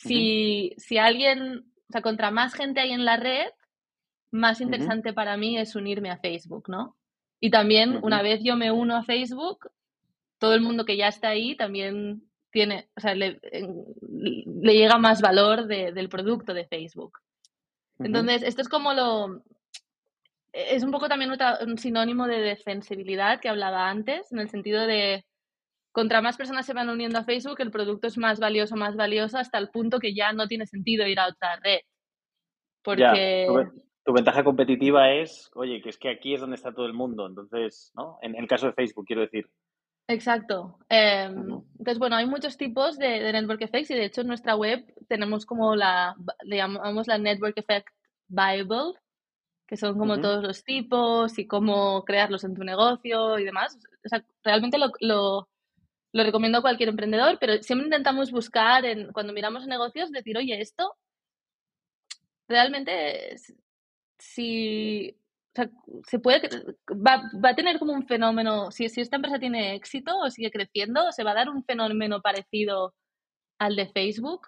si, si alguien, o sea, contra más gente hay en la red, más interesante para mí es unirme a Facebook, ¿no? Y también, una vez yo me uno a Facebook, todo el mundo que ya está ahí también tiene, o sea, le, llega más valor de- del producto de Facebook. Entonces, esto es como lo, es un poco también un sinónimo de defensibilidad que hablaba antes, en el sentido de contra más personas se van uniendo a Facebook, el producto es más valioso, más valioso, hasta el punto que ya no tiene sentido ir a otra red. Ya, tu, Porque, tu ventaja competitiva es, oye, que es que aquí es donde está todo el mundo, entonces, ¿no? En, en el caso de Facebook, quiero decir. exacto. em, entonces, bueno, hay muchos tipos de, de Network Effects y de hecho en nuestra web tenemos como la, le llamamos la Network Effect Bible, que son como todos los tipos y cómo crearlos en tu negocio y demás. O sea, realmente lo, lo, lo recomiendo a cualquier emprendedor, pero siempre intentamos buscar, en, cuando miramos negocios, decir, oye, esto realmente, es- si, o sea, se puede, va, va a tener como un fenómeno, si, si esta empresa tiene éxito o sigue creciendo, se va a dar un fenómeno parecido al de Facebook,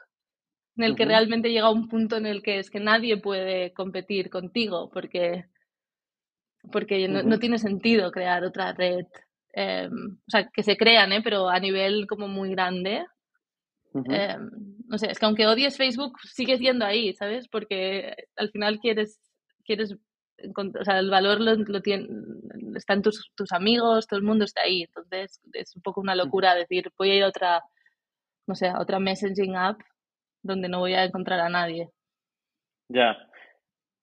en el que realmente llega un punto en el que es que nadie puede competir contigo, porque porque no, no tiene sentido crear otra red. Eh, o sea, que se crean, ¿eh? pero a nivel como muy grande. ujú. eh, no sé, es que aunque odies Facebook, sigues yendo ahí, ¿sabes? Porque al final quieres, quieres o sea, el valor lo, lo tiene, están tus, tus amigos, todo el mundo está ahí. Entonces es un poco una locura decir, voy a ir a otra, no sé, a otra messaging app donde no voy a encontrar a nadie. Ya,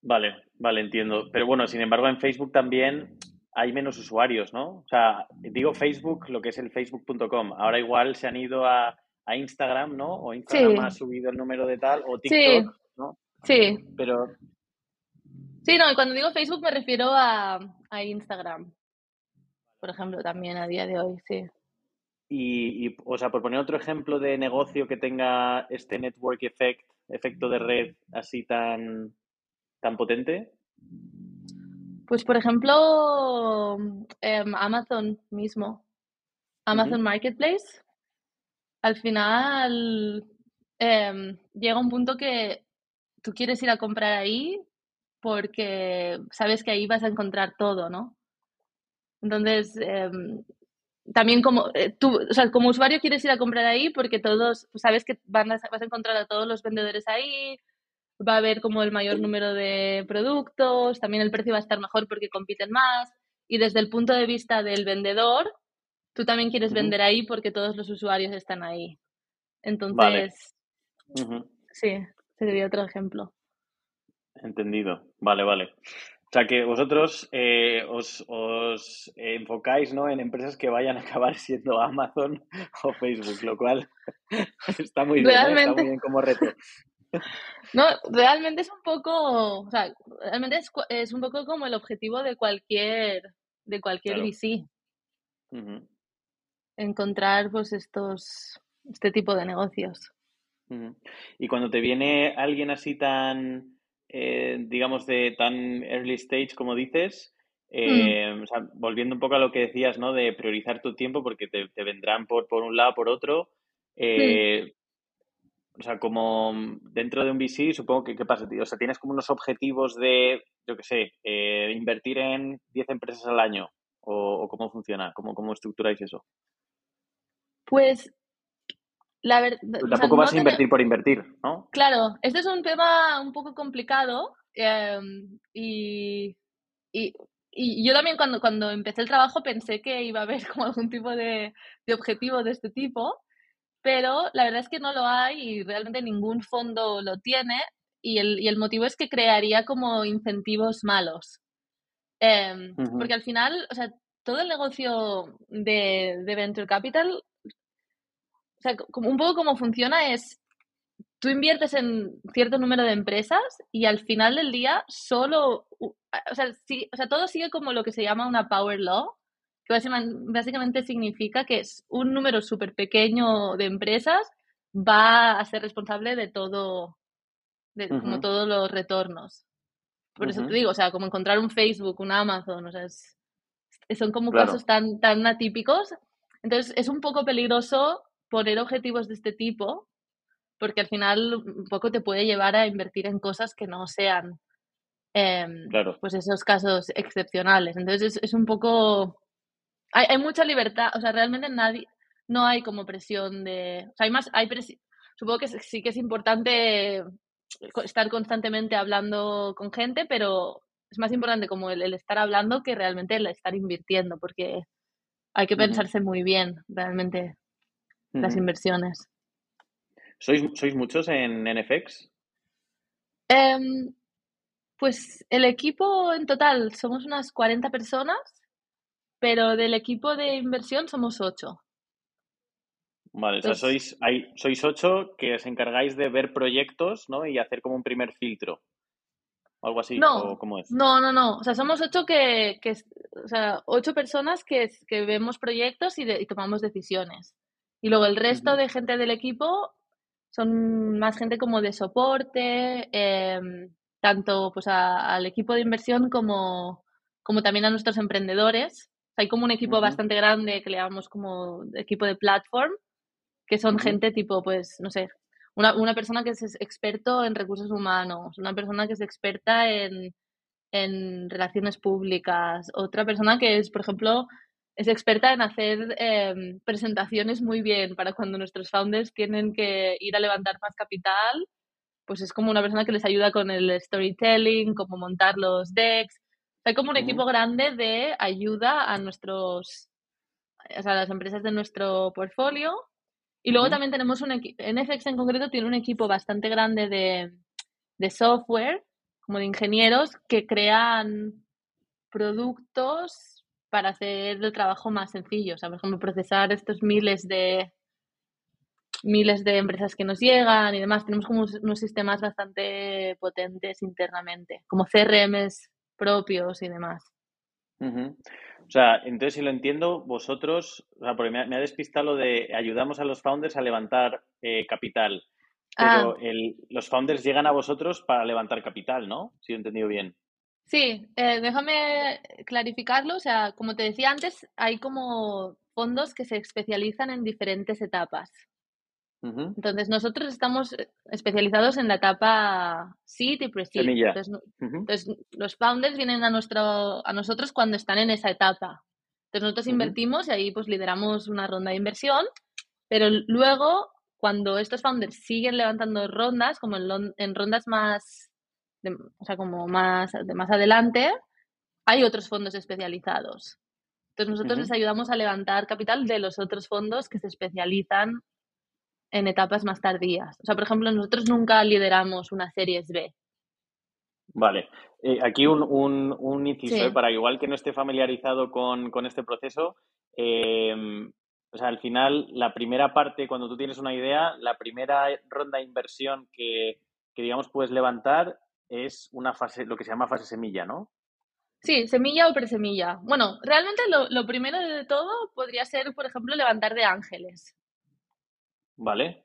vale, vale, entiendo. Pero bueno, sin embargo, en Facebook también hay menos usuarios, ¿no? O sea, digo Facebook, lo que es el facebook.com. Ahora igual se han ido a, a Instagram, ¿no? O Instagram ha subido el número de tal, o sí, TikTok, ¿no? sí. Pero, Sí, no, y cuando digo Facebook me refiero a, a Instagram. por ejemplo, también a día de hoy, sí. y, y, o sea, por poner otro ejemplo de negocio que tenga este network effect, efecto de red así tan, tan potente. Pues, por ejemplo, em, Amazon mismo, Amazon Marketplace, al final em, llega un punto que tú quieres ir a comprar ahí porque sabes que ahí vas a encontrar todo, ¿no? Entonces, em, también como eh, tú, o sea, como usuario quieres ir a comprar ahí porque todos, pues, sabes que van a, vas a encontrar a todos los vendedores ahí, va a haber como el mayor número de productos, también el precio va a estar mejor porque compiten más. Y desde el punto de vista del vendedor, tú también quieres vender ahí porque todos los usuarios están ahí. Vale, Entonces, ujú, sí, sería otro ejemplo. entendido. Vale, vale. O sea que vosotros eh, os, os enfocáis, ¿no? en empresas que vayan a acabar siendo Amazon o Facebook, lo cual está muy bien, ¿eh? Está muy bien como reto. no, realmente es un poco, o sea, realmente es, es un poco como el objetivo de cualquier, de cualquier Claro. VC, encontrar pues estos, este tipo de negocios. Y cuando te viene alguien así tan, eh, digamos, de tan early stage como dices, Mm, eh, o sea, volviendo un poco a lo que decías, ¿no? De priorizar tu tiempo porque te, te vendrán por, por un lado, por otro. mm. eh, O sea, como dentro de un VC, supongo que, ¿qué pasa, tío? O sea, tienes como unos objetivos de, yo qué sé, eh, invertir en 10 empresas al año. ¿O, o cómo funciona? ¿Cómo, cómo estructuráis eso? Pues la verdad, Pero o sea, tampoco vas no a invertir por invertir, ¿no? claro, este es un tema un poco complicado em, y, y, y yo también cuando, cuando empecé el trabajo pensé que iba a haber como algún tipo de, de objetivo de este tipo, pero la verdad es que no lo hay y realmente ningún fondo lo tiene y el, y el motivo es que crearía como incentivos malos. Em, porque Ujú, al final, o sea, todo el negocio de, de Venture Capital, o sea, como, un poco cómo funciona es, tú inviertes en cierto número de empresas y al final del día solo, o sea, o sea todo sigue como lo que se llama una power law, que básicamente significa que es un número súper pequeño de empresas va a ser responsable de todo, de como todos los retornos. Por eso te digo, o sea, como encontrar un Facebook, un Amazon, o sea, son como casos tan, tan atípicos. Entonces, es un poco peligroso poner objetivos de este tipo, porque al final un poco te puede llevar a invertir en cosas que no sean em, pues esos casos excepcionales. Entonces, es, es un poco hay, hay mucha libertad, o sea, realmente nadie, no hay como presión de, o sea, hay más, hay supongo que sí que es importante estar constantemente hablando con gente, pero es más importante como el, estar hablando que realmente el estar invirtiendo, porque hay que pensarse muy bien realmente las inversiones. ¿Sois, ¿Sois muchos en NFX? Em, pues el equipo en total somos unas 40 personas pero del equipo de inversión somos ocho. Vale, o sea, sois, hay, sois ocho que os encargáis de ver proyectos, ¿no? Y hacer como un primer filtro. O algo así, no, cómo es? No, no, no. O sea, somos ocho que, que o sea, ocho personas que, que vemos proyectos y, tomamos decisiones. Y luego el resto de gente del equipo son más gente como de soporte, em, tanto pues al equipo de inversión como, como también a nuestros emprendedores hay como un equipo bastante grande que le llamamos como equipo de platform, que son gente tipo, pues, no sé, una, una, persona que es experto en recursos humanos, una persona que es experta en, en relaciones públicas, otra persona que es, por ejemplo, es experta en hacer em, presentaciones muy bien para cuando nuestros founders tienen que ir a levantar más capital, pues es como una persona que les ayuda con el storytelling, cómo montar los decks, hay como un equipo grande de ayuda a nuestros, o sea, a las empresas de nuestro portfolio. Y luego también tenemos un equipo, NFX en concreto tiene un equipo bastante grande de, de software, como de ingenieros, que crean productos para hacer el trabajo más sencillo. O sea, por ejemplo, procesar estos miles de miles de empresas que nos llegan y demás. Tenemos como unos sistemas bastante potentes internamente, como CRMs propios y demás. O sea, entonces si lo entiendo, vosotros, o sea, porque me ha, despistado lo de ayudamos a los founders a levantar eh, capital, pero ah. los founders llegan a vosotros para levantar capital, ¿no? Si he entendido bien. Sí, eh, déjame clarificarlo. O sea, como te decía antes, hay como fondos que se especializan en diferentes etapas. Entonces, nosotros estamos eh, especializados en la etapa seed y pre-seed. Entonces, los founders vienen a, nuestro, a nosotros cuando están en esa etapa. Entonces, nosotros invertimos y ahí pues lideramos una ronda de inversión, pero luego, cuando estos founders siguen levantando rondas, como en, rondas más, o sea, como más, de más adelante, hay otros fondos especializados. Entonces, nosotros les ayudamos a levantar capital de los otros fondos que se especializan en etapas más tardías. O sea, por ejemplo, nosotros nunca lideramos una Series B. Vale. Eh, aquí un, un, inciso, ¿eh? para igual que no esté familiarizado con, este proceso, em, o sea, al final, la primera parte, cuando tú tienes una idea, la primera ronda de inversión que, digamos, puedes levantar es una fase, lo que se llama fase semilla, ¿no? Sí, semilla o presemilla. Bueno, realmente lo, lo primero de todo podría ser, por ejemplo, levantar de ángeles. Vale.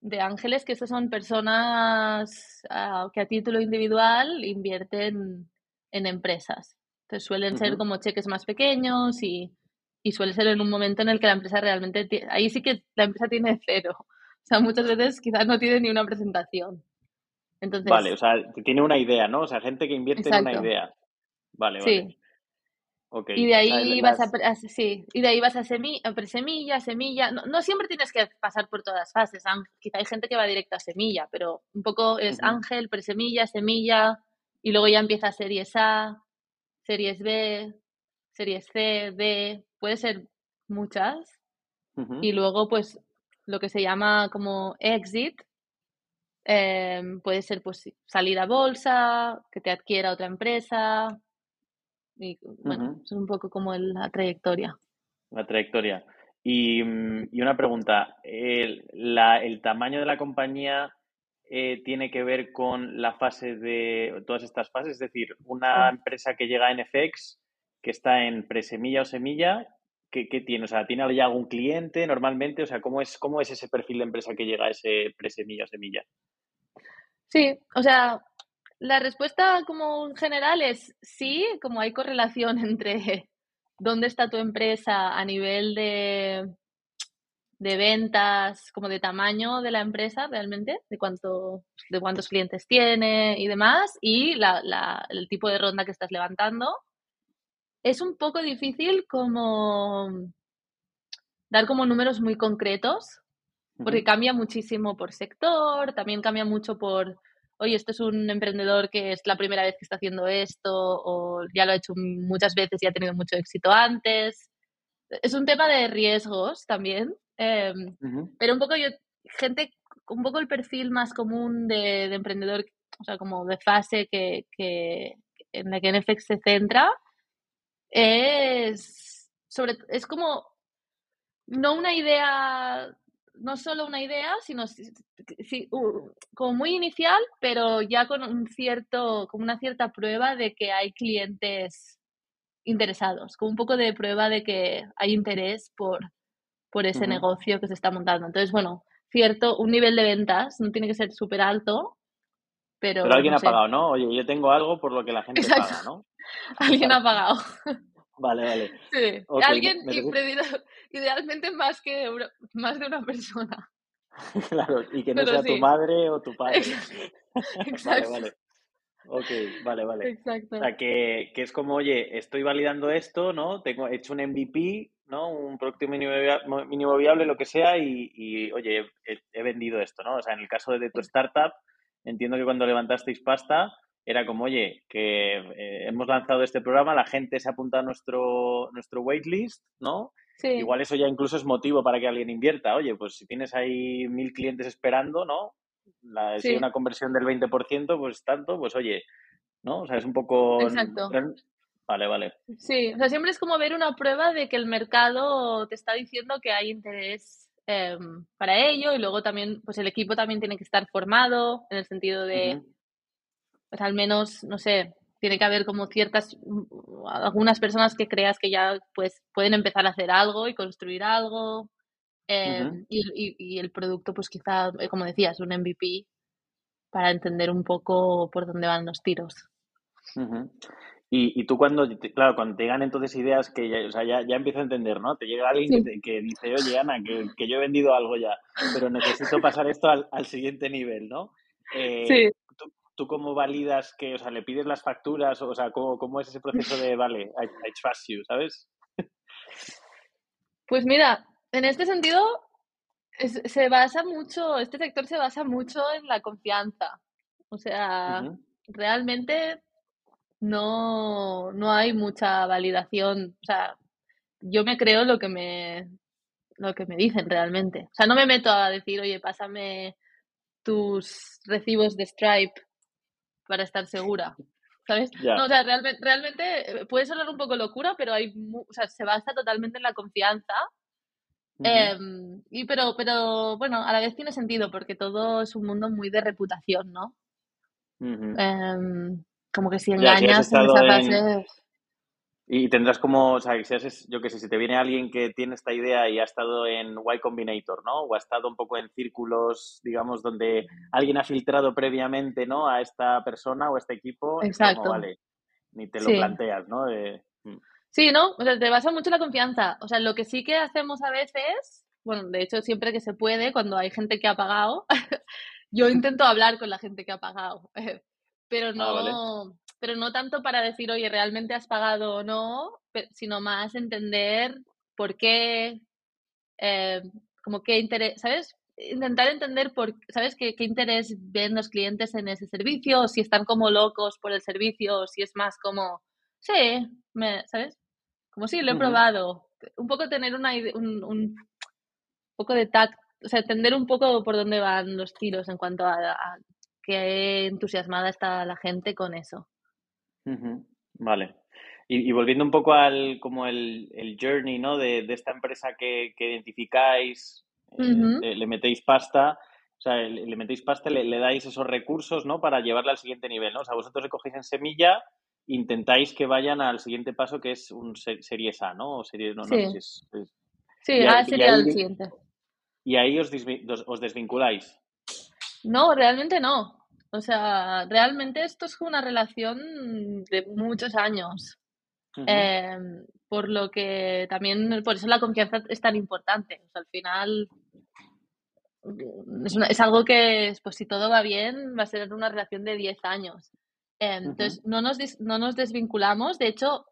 De ángeles, que esas son personas ah, que a título individual invierten en empresas. Entonces suelen ser como cheques más pequeños y, y, suele ser en un momento en el que la empresa realmente, ahí sí que la empresa tiene cero. O sea, muchas veces quizás no tiene ni una presentación. Entonces, vale, o sea, tiene una idea, ¿no? O sea, gente que invierte en una idea. Vale, vale. Y de ahí vas a, sí, y de ahí vas a semilla, semilla, semilla. No, siempre tienes que pasar por todas las fases. Quizá hay gente que va directo a semilla, pero un poco es ángel, presemilla, semilla, y luego ya empieza series A, series B, series C, D, puede ser muchas. Y luego, pues, lo que se llama como exit, em, puede ser pues salir a bolsa, que te adquiera otra empresa, Y bueno, es un poco como la trayectoria. La trayectoria. Y, mm, una pregunta, ¿el, ¿el, tamaño de la compañía eh, tiene que ver con la fase de todas estas fases? Es decir, una empresa que llega a NFX, que está en presemilla o semilla, ¿qué, tiene? O sea, ¿tiene ya algún cliente normalmente? O sea, ¿cómo es, cómo es ese perfil de empresa que llega a ese presemilla o semilla? Sí, o sea, la respuesta como en general es sí, como hay correlación entre dónde está tu empresa a nivel de, de ventas, como de tamaño de la empresa realmente, de cuánto, de cuántos clientes tiene y demás, y la, el tipo de ronda que estás levantando. Es un poco difícil como dar como números muy concretos, porque cambia muchísimo por sector, también cambia mucho por oye, esto es un emprendedor que es la primera vez que está haciendo esto o ya lo ha hecho muchas veces y ha tenido mucho éxito antes. Es un tema de riesgos también, em, pero un poco yo, gente, un poco el perfil más común de, emprendedor, o sea, como de fase que, que en la que NFX se centra, es sobre, es como no una idea no solo una idea, sino como muy inicial, pero ya con un cierto, como una cierta prueba de que hay clientes interesados, como un poco de prueba de que hay interés por, por ese negocio que se está montando. Entonces, bueno, cierto, un nivel de ventas no tiene que ser súper alto, pero... Pero alguien ha pagado, ¿no? Oye, yo tengo algo por lo que la gente paga, ¿no? alguien ha pagado. Vale, vale. Sí. Alguien idealmente más que más de una persona. claro, y que no sea tu madre o tu padre. Exacto. Vale, vale. Ok, vale, vale. Exacto. O sea, que, que, es como, oye, estoy validando esto, ¿no? Tengo, he hecho un MVP, ¿no? Un producto mínimo, mínimo viable, lo que sea, y, y oye, he, he, vendido esto, ¿no? O sea, en el caso de tu startup, entiendo que cuando levantasteis pasta, era como, oye, que eh, hemos lanzado este programa, la gente se apunta a nuestro, nuestro waitlist, ¿no? Sí. Igual eso ya incluso es motivo para que alguien invierta. Oye, pues si tienes ahí mil clientes esperando, ¿no? La, Si hay una conversión del 20%, pues tanto, pues oye, ¿no? O sea, es un poco... Exacto. Vale, vale. Sí, o sea, siempre es como ver una prueba de que el mercado te está diciendo que hay interés em, para ello y luego también, pues el equipo también tiene que estar formado en el sentido de pues al menos, no sé, tiene que haber como ciertas, algunas personas que creas que ya pues pueden empezar a hacer algo y construir algo. Em, y, el producto, pues quizá, eh, como decías, un MVP para entender un poco por dónde van los tiros. y, tú cuando, claro, cuando te llegan entonces ideas que ya, o sea, ya, ya empieza a entender, ¿no? Te llega alguien que, dice, oye, Ana, que, yo he vendido algo ya, pero necesito pasar esto al, al siguiente nivel, ¿no? Eh, sí. ¿Tú cómo validas que, o sea, le pides las facturas? O sea, ¿cómo, cómo es ese proceso de, vale, I, trust you, ¿sabes? Pues mira, en este sentido, se basa mucho, este sector se basa mucho en la confianza. O sea, realmente no, no hay mucha validación. O sea, yo me creo lo que me, lo que me dicen realmente. O sea, no me meto a decir, oye, pásame tus recibos de Stripe para estar segura. ¿Sabes? No, o sea, realmente, realmente eh, puede sonar un poco locura, pero hay, o sea, se basa totalmente en la confianza. Em, y pero, pero bueno, a la vez tiene sentido porque todo es un mundo muy de reputación, ¿no? Em, como que si engañas en esa fase. Y tendrás como, o sea, yo que sé, si te viene alguien que tiene esta idea y ha estado en Y Combinator, ¿no? O ha estado un poco en círculos, digamos, donde alguien ha filtrado previamente, ¿no? A esta persona o a este equipo. Exacto. vale, ni te lo planteas, ¿no? Mm. Sí, ¿no? O sea, te basa mucho la confianza. O sea, lo que sí que hacemos a veces, bueno, de hecho, siempre que se puede, cuando hay gente que ha pagado, yo intento hablar con la gente que ha pagado. Pero ah, no, pero no tanto para decir, oye, realmente has pagado o no, sino más entender por qué, eh, como qué interés, ¿sabes? Intentar entender por, ¿sabes? Qué, qué interés ven los clientes en ese servicio, o si están como locos por el servicio, o si es más como, sí, me, ¿sabes? Como sí, lo he probado. Un poco tener una, un, un poco de tacto, o sea, entender un poco por dónde van los tiros en cuanto a, a qué entusiasmada está la gente con eso. Vale. Y, volviendo un poco al como el, journey ¿no? de, esta empresa que, identificáis, eh, le, metéis pasta, o sea, le, metéis pasta, le, le, dais esos recursos ¿no? para llevarla al siguiente nivel. ¿no? O sea, vosotros le cogéis en semilla, intentáis que vayan al siguiente paso que es un serie A, ¿no? O serie, no, sí, sí A sería el siguiente. Y ahí os, os desvinculáis. No, realmente no. O sea, realmente esto es una relación de muchos años. Em, por lo que también, por eso la confianza es tan importante. O sea, al final es, algo que, pues si todo va bien, va a ser una relación de 10 años. Em, entonces, no, nos, no nos desvinculamos. De hecho,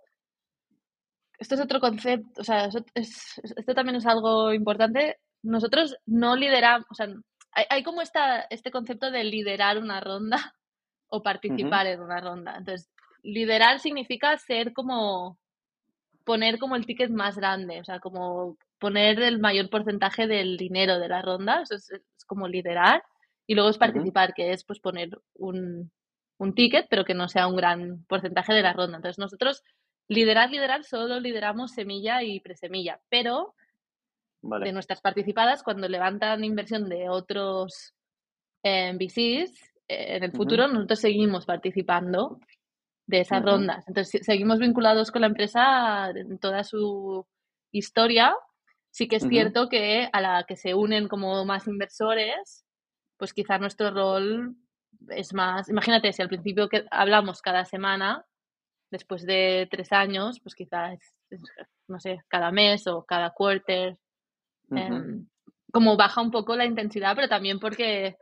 esto es otro concepto, o sea, esto también es algo importante. Nosotros no lideramos, o sea, hay, como esta, este concepto de liderar una ronda o participar en una ronda. Entonces, liderar significa ser como poner como el ticket más grande, o sea, como poner el mayor porcentaje del dinero de la ronda, eso es, como liderar, y luego es participar, que es pues poner un, un ticket, pero que no sea un gran porcentaje de la ronda. Entonces nosotros liderar, liderar, solo lideramos semilla y presemilla, pero de nuestras participadas, cuando levantan inversión de otros eh, VCs, eh, en el futuro nosotros seguimos participando de esas rondas. Entonces, seguimos vinculados con la empresa en toda su historia. Sí que es cierto que a la que se unen como más inversores, pues quizá nuestro rol es más, imagínate, si al principio que hablamos cada semana, después de tres años, pues quizás, no sé, cada mes o cada quarter, em, como baja un poco la intensidad, pero también porque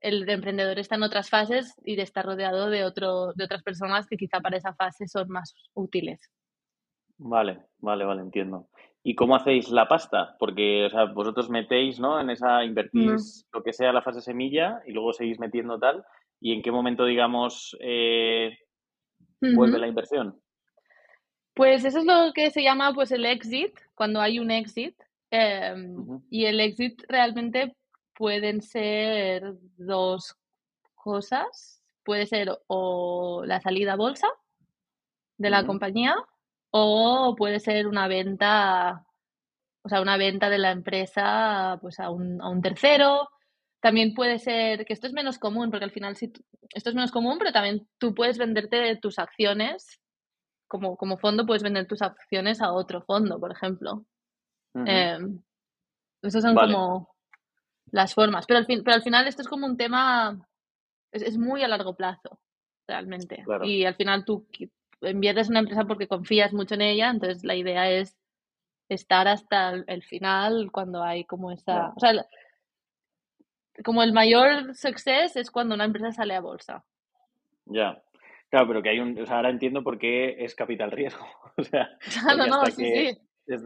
el emprendedor está en otras fases y está rodeado de, otro, de otras personas que quizá para esa fase son más útiles. Vale, vale, vale, entiendo. ¿Y cómo hacéis la pasta? Porque o sea, vosotros metéis, ¿no? En esa, invertís lo que sea la fase semilla y luego seguís metiendo tal. ¿Y en qué momento, digamos, eh, vuelve la inversión? Pues eso es lo que se llama pues el exit, cuando hay un exit. Em, y el exit realmente pueden ser dos cosas. Puede ser o la salida a bolsa de la compañía o puede ser una venta, o sea, una venta de la empresa pues a un, a un tercero. También puede ser, que esto es menos común, porque al final sí, esto es menos común, pero también tú puedes venderte tus acciones, como, como fondo puedes vender tus acciones a otro fondo, por ejemplo. Eh, esas son como las formas. Pero al, fin, pero al final esto es como un tema, es, muy a largo plazo, realmente. Y al final tú inviertes en una empresa porque confías mucho en ella, entonces la idea es estar hasta el, final cuando hay como esa... O sea, como el mayor success es cuando una empresa sale a bolsa. Ya. Claro, pero que hay un. O sea, ahora entiendo por qué es capital riesgo. O sea, no, no, sí, sí.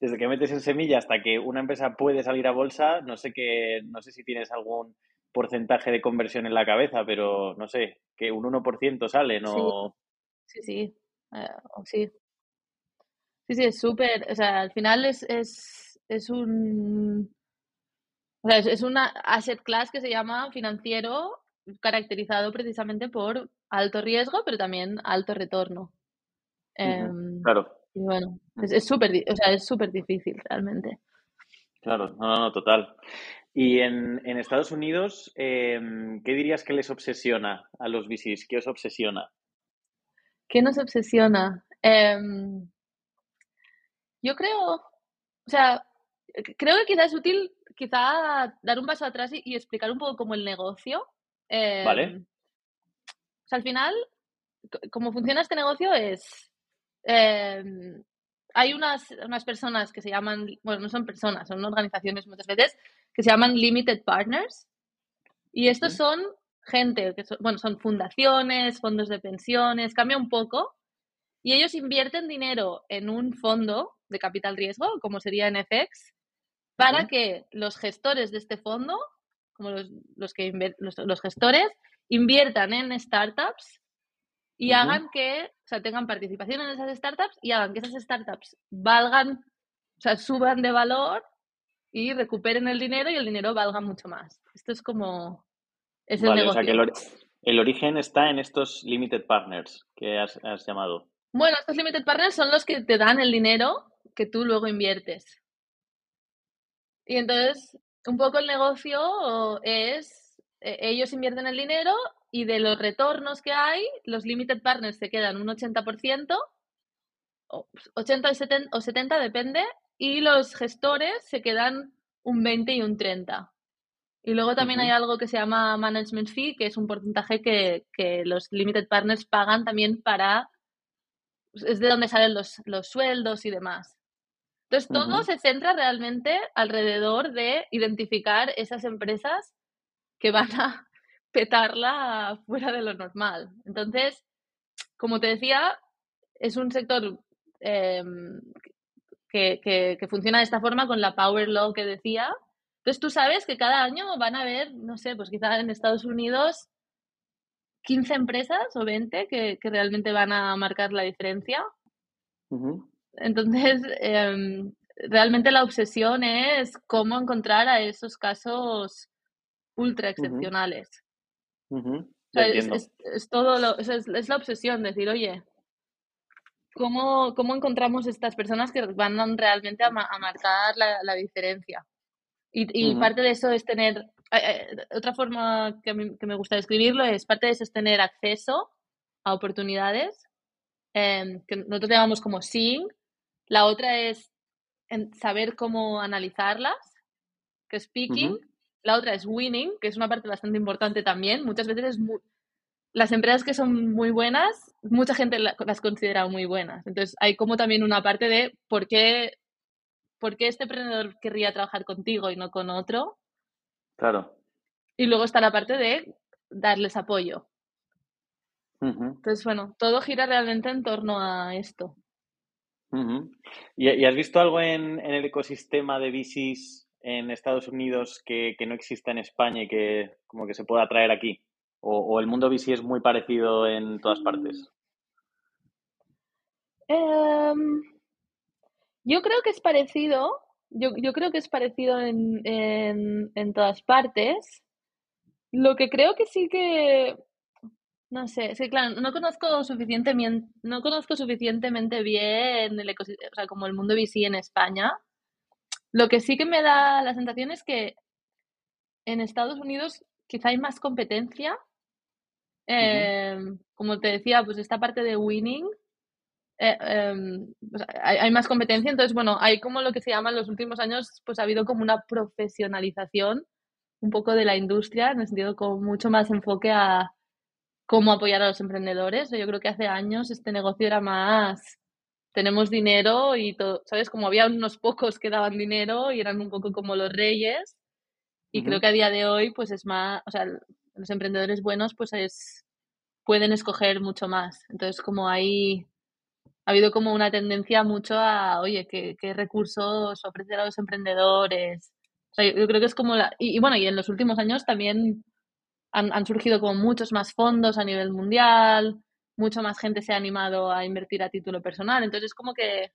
Desde, que metes en semilla hasta que una empresa puede salir a bolsa, no sé qué, no sé si tienes algún porcentaje de conversión en la cabeza, pero no sé, que un 1% sale, ¿no? Sí, sí, eh, sí. sí. Sí, es súper, o sea, al final es, es, es un, o sea, es, una asset class que se llama financiero, caracterizado precisamente por alto riesgo, pero también alto retorno. Em, claro. Y bueno, es súper o sea, es súper difícil realmente. Claro, no, no, no, total. Y en, en Estados Unidos, em, ¿qué dirías que les obsesiona a los VCs? ¿Qué os obsesiona? ¿Qué nos obsesiona? Em, yo creo, o sea, creo que quizás es útil quizá dar un paso atrás y, explicar un poco cómo el negocio. vale. Em, o sea, al final, cómo funciona este negocio es. Em, hay unas, unas personas que se llaman, bueno, no son personas, son organizaciones muchas veces, que se llaman Limited Partners. Y estos son gente, que son, bueno, son fundaciones, fondos de pensiones, cambia un poco. Y ellos invierten dinero en un fondo de capital riesgo, como sería NFX, para que los gestores de este fondo, como los, los que los, gestores, inviertan en startups y hagan que, o sea, tengan participación en esas startups y hagan que esas startups valgan, o sea, suban de valor y recuperen el dinero y el dinero valga mucho más. Esto es como... Es el O sea que el, origen está en estos limited partners que has, has llamado. Bueno, estos limited partners son los que te dan el dinero que tú luego inviertes. Y entonces, un poco el negocio es, e, ellos invierten el dinero y de los retornos que hay, los limited partners se quedan un 80%, 80 o 70, depende, y los gestores se quedan un 20 y un 30. Y luego también hay algo que se llama management fee, que es un porcentaje que, que los limited partners pagan también para es de donde salen los, los sueldos y demás. Entonces, todo se centra realmente alrededor de identificar esas empresas que van a petarla fuera de lo normal. Entonces, como te decía, es un sector em, que, que, funciona de esta forma con la Power Law que decía. Entonces, tú sabes que cada año van a haber, no sé, pues quizás en Estados Unidos 15 empresas o 20 que, realmente van a marcar la diferencia. Entonces, em, realmente la obsesión es cómo encontrar a esos casos ultra excepcionales. Es, todo lo, es, la obsesión, decir, oye, ¿cómo, ¿cómo encontramos estas personas que van realmente a, marcar la, diferencia? Y, parte de eso es tener eh, eh, otra forma que, me gusta describirlo es parte de eso es tener acceso a oportunidades, em, que nosotros llamamos como seeing. La otra es saber cómo analizarlas, que es speaking. La otra es winning, que es una parte bastante importante también. Muchas veces las empresas que son muy buenas, mucha gente las considera muy buenas. Entonces hay como también una parte de por qué, por qué este emprendedor querría trabajar contigo y no con otro Claro. Y luego está la parte de darles apoyo. Entonces, bueno, todo gira realmente en torno a esto. ¿Y, has visto algo en, el ecosistema de bicis en Estados Unidos que, no exista en España y que como que se pueda traer aquí? ¿O, el mundo bici es muy parecido en todas partes? Em, yo creo que es parecido, yo, yo creo que es parecido en, en, en todas partes. Lo que creo que sí que no sé, sí, claro, no conozco suficientemente, no conozco suficientemente bien el ecosistema, o sea, como el mundo VC en España. Lo que sí que me da la sensación es que en Estados Unidos quizá hay más competencia. Em, como te decía, pues esta parte de winning eh, em, hay, más competencia, entonces, bueno, hay como lo que se llama en los últimos años, pues ha habido como una profesionalización un poco de la industria, en el sentido como mucho más enfoque a cómo apoyar a los emprendedores. Yo creo que hace años este negocio era más, tenemos dinero y todo, ¿sabes? Como había unos pocos que daban dinero y eran un poco como los reyes. Y creo que a día de hoy, pues es más, o sea, los emprendedores buenos, pues es, pueden escoger mucho más. Entonces, como hay ha habido como una tendencia mucho a, oye, ¿qué, recursos ofrecer a los emprendedores? yo, creo que es como la... Y, bueno, y en los últimos años también han, surgido como muchos más fondos a nivel mundial, mucha más gente se ha animado a invertir a título personal. Entonces, como que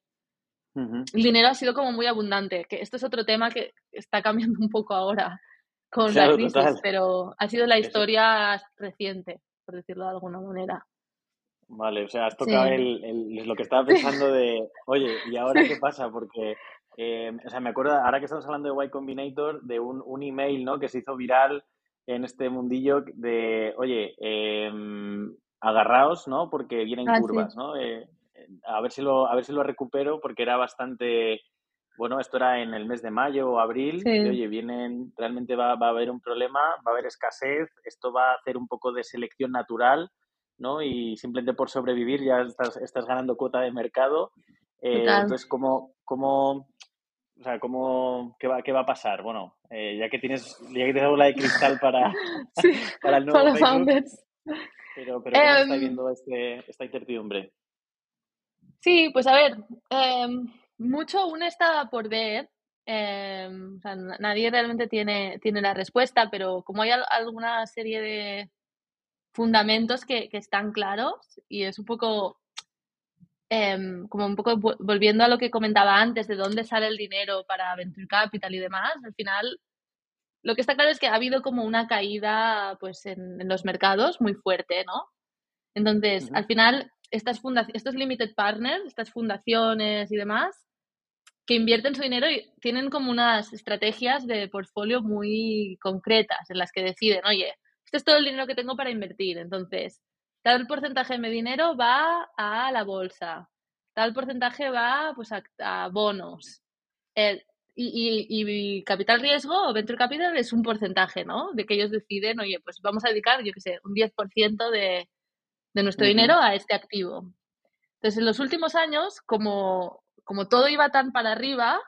el dinero ha sido como muy abundante, que esto es otro tema que está cambiando un poco ahora con la crisis, pero ha sido la historia reciente, por decirlo de alguna manera. Vale, o sea, has tocado el, lo que estaba pensando de, oye, ¿y ahora qué pasa? Porque, eh, o sea, me acuerdo, ahora que estamos hablando de Y Combinator, de un, un email, ¿no? Que se hizo viral en este mundillo de, oye, em, agarraos, ¿no? Porque vienen ah, curvas, ¿no? Eh, a, ver si lo, a ver si lo recupero porque era bastante, bueno, esto era en el mes de mayo o abril, y, oye, vienen, realmente va, va a haber un problema, va a haber escasez, esto va a hacer un poco de selección natural ¿no? Y simplemente por sobrevivir ya estás, estás ganando cuota de mercado. Eh, entonces, ¿cómo, cómo, o sea, ¿cómo, qué, va, qué va a pasar? Bueno, eh, ya que tienes ya que tienes bola de cristal para, para el nuevo founders. Pero, pero ¿cómo está em, viendo este, esta incertidumbre? Sí, pues a ver, em, mucho aún está por ver. Em, o sea, nadie realmente tiene, tiene la respuesta, pero como hay alguna serie de, fundamentos que, están claros y es un poco como un poco volviendo a lo que comentaba antes de dónde sale el dinero para Venture Capital y demás, al final lo que está claro es que ha habido como una caída pues en, los mercados muy fuerte, ¿no? Entonces, al final estas estos limited partners, estas fundaciones y demás, que invierten su dinero y tienen como unas estrategias de portfolio muy concretas en las que deciden, oye, este es todo el dinero que tengo para invertir, entonces, tal porcentaje de mi dinero va a la bolsa, tal porcentaje va pues a, bonos. Y, y, capital riesgo o venture capital es un porcentaje, ¿no? De que ellos deciden, oye, pues vamos a dedicar, yo qué sé, un 10% de, de nuestro dinero a este activo. Entonces, en los últimos años, como, como todo iba tan para arriba,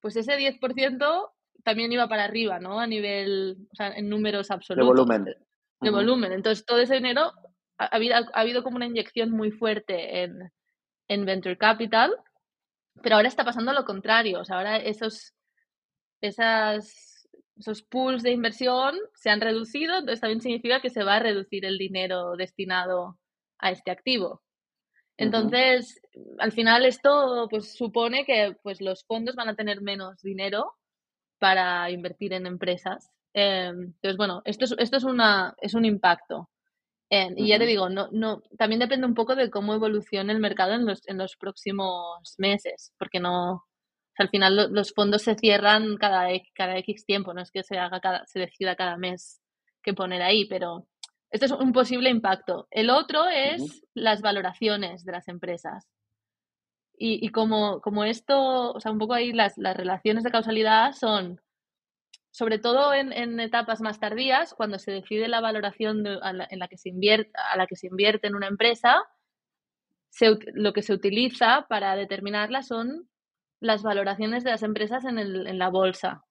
pues ese 10% también iba para arriba, ¿no? A nivel, o sea, en números absolutos. De volumen. De, volumen. Entonces, todo ese dinero ha, habido, ha habido como una inyección muy fuerte en, en Venture Capital, pero ahora está pasando lo contrario. O sea, ahora esos, esas esos pools de inversión se han reducido, entonces también significa que se va a reducir el dinero destinado a este activo. Entonces, al final esto pues supone que pues los fondos van a tener menos dinero para invertir en empresas. Em, entonces, bueno, esto es, esto es, una, es un impacto. Em, y ya te digo, no, no, también depende un poco de cómo evolucione el mercado en los, en los próximos meses, porque no, al final los fondos se cierran cada, cada X tiempo, no es que se, haga cada, se decida cada mes qué poner ahí, pero este es un posible impacto. El otro es las valoraciones de las empresas. Y, y como, como, esto, o sea, un poco ahí las, las relaciones de causalidad son, sobre todo en, en, etapas más tardías, cuando se decide la valoración en la que se invierte, a la que se invierte en una empresa, lo que se utiliza para determinarla son las valoraciones de las empresas en, el, en la bolsa.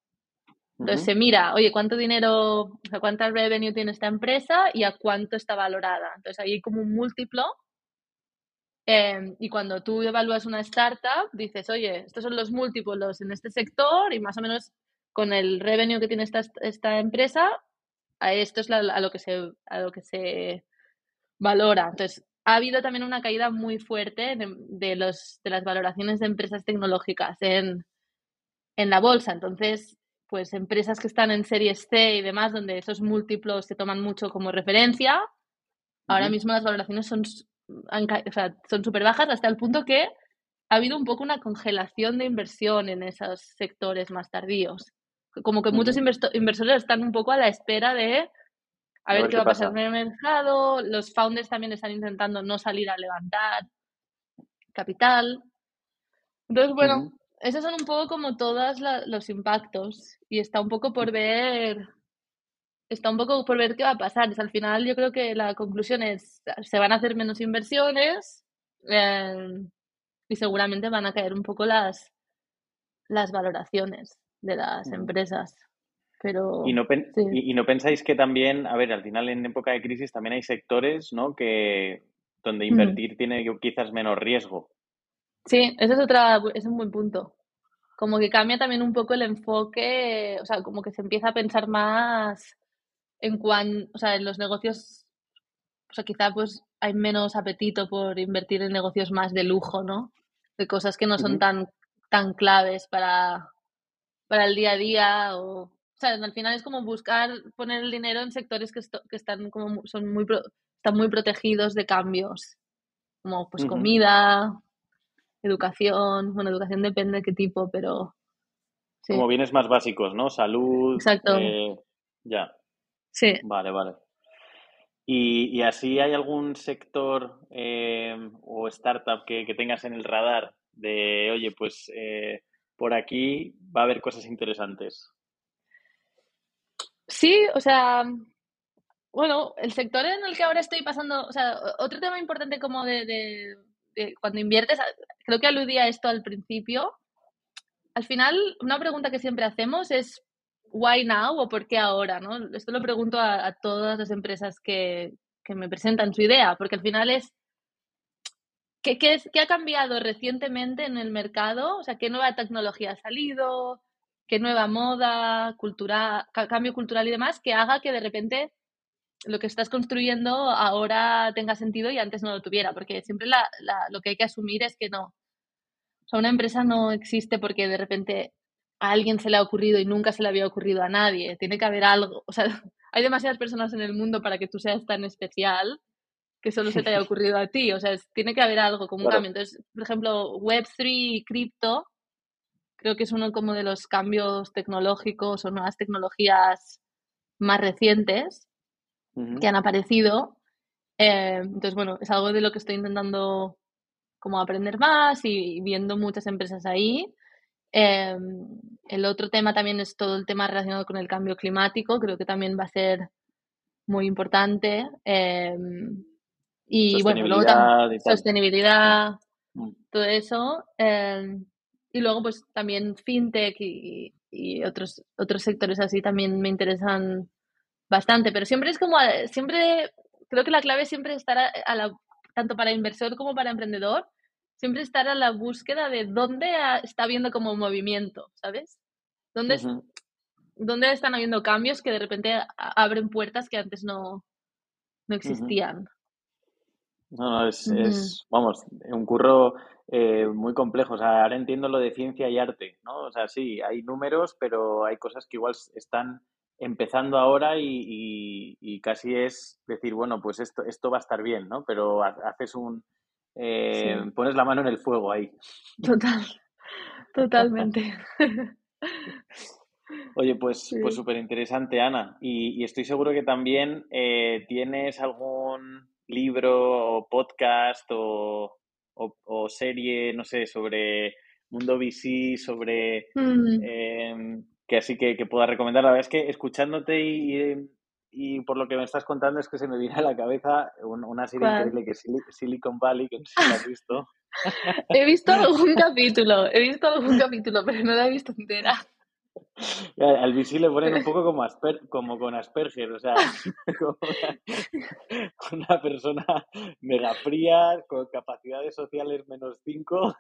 Entonces se mira, oye, ¿cuánto dinero, o sea, cuánta revenue tiene esta empresa y a cuánto está valorada? Entonces ahí hay como un múltiplo. Em, y cuando tú evalúas una startup, dices, oye, estos son los múltiplos en este sector y más o menos con el revenue que tiene esta, esta empresa, a esto es a, lo que se, a lo que se valora. Entonces, ha habido también una caída muy fuerte de, los, de las valoraciones de empresas tecnológicas en, en la bolsa. Entonces, pues empresas que están en series C y demás, donde esos múltiplos se toman mucho como referencia, ahora mismo las valoraciones son son súper bajas hasta el punto que ha habido un poco una congelación de inversión en esos sectores más tardíos. Como que muchos inversores están un poco a la espera de a ver, qué, va a pasar en el mercado. Los founders también están intentando no salir a levantar capital. Entonces, bueno, esos son un poco como todos los impactos y está un poco por ver, está un poco por ver qué va a pasar. al final yo creo que la conclusión es, se van a hacer menos inversiones em, y seguramente van a caer un poco las, las valoraciones de las empresas. Pero, y, no y, no pensáis que también, a ver, al final en época de crisis también hay sectores, ¿no? Que donde invertir tiene quizás menos riesgo. Sí, ese es otra, es un buen punto. Como que cambia también un poco el enfoque, o sea, como que se empieza a pensar más en cuan, o sea, en los negocios, o sea, quizá pues hay menos apetito por invertir en negocios más de lujo, ¿no? De cosas que no son tan, tan claves para, para el día a día o al final es como buscar poner el dinero en sectores que, que están como son muy están muy protegidos de cambios, como pues comida, educación, bueno, educación depende de qué tipo, pero Como bienes más básicos, ¿no? Salud. Exacto. Eh, ya. Sí. Vale, vale. ¿Y, así hay algún sector eh, o startup que, tengas en el radar de, oye, pues eh, por aquí va a haber cosas interesantes? Sí, o sea, bueno, el sector en el que ahora estoy pasando, o sea, otro tema importante como de, cuando inviertes, creo que aludía a esto al principio. Al final, una pregunta que siempre hacemos es why now o por qué ahora, ¿no? Esto lo pregunto a, todas las empresas que, que, me presentan su idea, porque al final es ¿qué, qué, ¿qué ha cambiado recientemente en el mercado? O sea, ¿qué nueva tecnología ha salido? qué nueva moda, cultural, cambio cultural y demás que haga que de repente lo que estás construyendo ahora tenga sentido y antes no lo tuviera, porque siempre la, lo que hay que asumir es que no. O sea, una empresa no existe porque de repente a alguien se le ha ocurrido y nunca se le había ocurrido a nadie. Tiene que haber algo. O sea, hay demasiadas personas en el mundo para que tú seas tan especial que solo se te haya ocurrido a ti. O sea, tiene que haber algo como un cambio. Entonces, por ejemplo, Web3 y cripto, creo que es uno como de los cambios tecnológicos o nuevas tecnologías más recientes que han aparecido. Eh, entonces, bueno, es algo de lo que estoy intentando como aprender más y, viendo muchas empresas ahí. Eh, el otro tema también es todo el tema relacionado con el cambio climático, creo que también va a ser muy importante. Eh, y bueno, luego también sostenibilidad, mm. todo eso. y luego pues también fintech y, y, otros, otros sectores así también me interesan bastante, pero siempre es como, siempre, creo que la clave siempre es estar a, la, tanto para inversor como para emprendedor, siempre estar a la búsqueda de dónde está habiendo como movimiento, ¿sabes? ¿Dónde, dónde están habiendo cambios que de repente abren puertas que antes no, no existían. No, no, es, es, vamos, un curro eh, muy complejo. O sea, ahora entiendo lo de ciencia y arte, ¿no? O sea, sí, hay números, pero hay cosas que igual están empezando ahora y, casi es decir, bueno, pues esto, esto va a estar bien, ¿no? Pero haces un... Eh, pones la mano en el fuego ahí. Total, totalmente. Oye, pues pues súper interesante, Ana. Y, estoy seguro que también eh, tienes algún libro o podcast o, o, serie, no sé, sobre mundo VC, sobre mm. em, que así que, que, pueda recomendar. La verdad es que escuchándote y, y, por lo que me estás contando es que se me viene a la cabeza una serie increíble que es Silicon Valley, que no sé si la has visto. he visto algún capítulo, he visto algún capítulo, pero no la he visto entera. Al VC le ponen un poco como, como con Asperger, o sea, como una, persona mega fría, con capacidades sociales menos 5.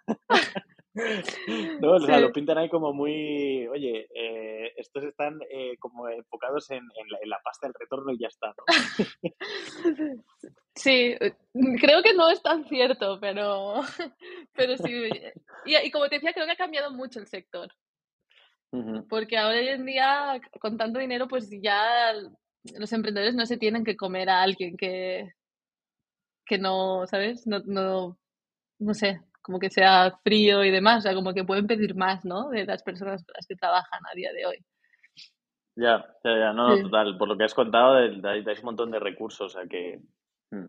¿no? O sea, lo pintan ahí como muy, oye, eh, estos están eh, como enfocados en, la, pasta del retorno y ya está, ¿no? Sí, creo que no es tan cierto, pero, pero sí. Y, y como te decía, creo que ha cambiado mucho el sector. Porque ahora hoy en día, con tanto dinero, pues ya los emprendedores no se tienen que comer a alguien que, que no, ¿sabes? No, no, no sé, como que sea frío y demás, o sea, como que pueden pedir más, ¿no? De las personas con las que trabajan a día de hoy. Ya, ya, ya, no, total. Por lo que has contado, dais un montón de recursos, o sea que. Mm.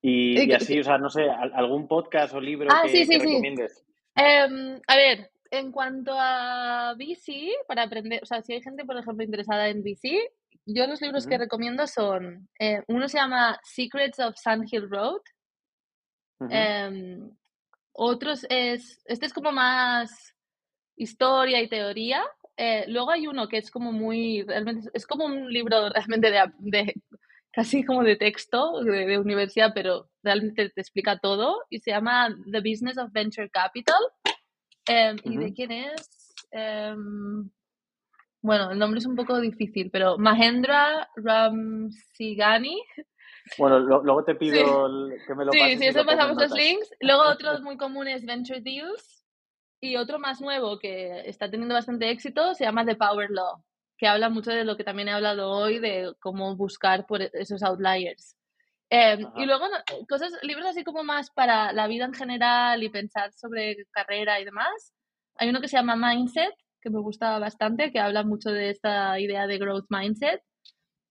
Y, así, o sea, no sé, ¿algún podcast o libro ah, que, sí, sí, recomiendes? Em, a ver, en cuanto a VC, para aprender, o sea, si hay gente, por ejemplo, interesada en VC, yo los libros que recomiendo son, eh, uno se llama Secrets of Sandhill Road, em, otros es, este es como más historia y teoría, eh, luego hay uno que es como muy, realmente, es como un libro realmente de, de casi como de texto de, de, universidad, pero realmente te explica todo y se llama The Business of Venture Capital. Em, ¿Y de quién es? Em, bueno, el nombre es un poco difícil, pero Mahendra Ramsigani. Bueno, luego te pido que me lo pases. Sí, sí, eso pasamos los links. Luego otro muy común es Venture Deals. Y otro más nuevo que está teniendo bastante éxito se llama The Power Law, que habla mucho de lo que también he hablado hoy, de cómo buscar por esos outliers. Em, y luego cosas, libros así como más para la vida en general y pensar sobre carrera y demás. Hay uno que se llama Mindset, que me gusta bastante, que habla mucho de esta idea de growth mindset.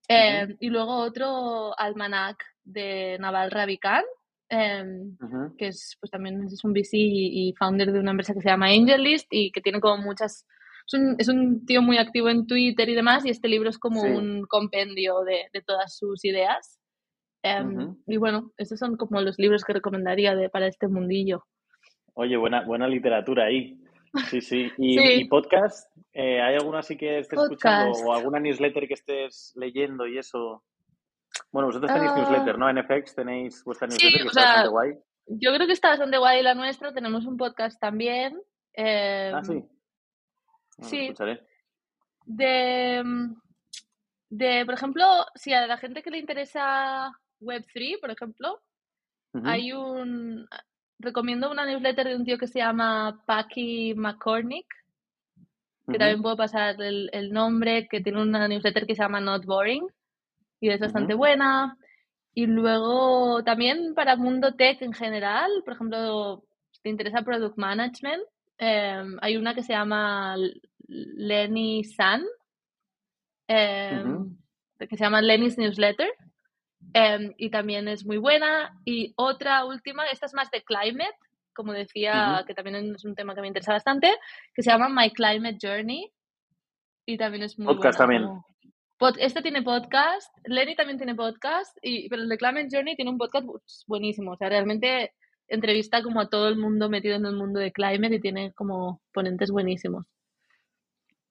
Em, y luego otro almanac de Naval Ravikant, em, que es pues también es un VC y, founder de una empresa que se llama AngelList y que tiene como muchas... Es un, es un tío muy activo en Twitter y demás y este libro es como un compendio de, de todas sus ideas. Em, y bueno, esos son como los libros que recomendaría de, para este mundillo. Oye, buena, buena literatura ahí. Sí, sí. ¿Y, podcast? Eh, ¿Hay alguna así que estés escuchando o alguna newsletter que estés leyendo y eso? Bueno, vosotros tenéis ah. newsletter, ¿no? En FX tenéis vuestra newsletter que está bastante guay. Yo creo que está bastante guay la nuestra. Tenemos un podcast también. ah, sí. Em, sí. De, de, por ejemplo, si a la gente que le interesa Web3, por ejemplo, hay un... Recomiendo una newsletter de un tío que se llama Paki McCormick, que también puedo pasar el, nombre, que tiene una newsletter que se llama Not Boring y es bastante buena. y luego también para Mundo Tech en general, por ejemplo, si te interesa Product Management, em, hay una que se llama Lenny San, em, que se llama Lenny's Newsletter, em, y también es muy buena. Y otra última, esta es más de climate, como decía, que también es un tema que me interesa bastante, que se llama My Climate Journey, y también es muy Podcast también. este tiene podcast, Lenny también tiene podcast, y, pero el de Climate Journey tiene un podcast buenísimo. O sea, realmente entrevista como a todo el mundo metido en el mundo de climate y tiene como ponentes buenísimos.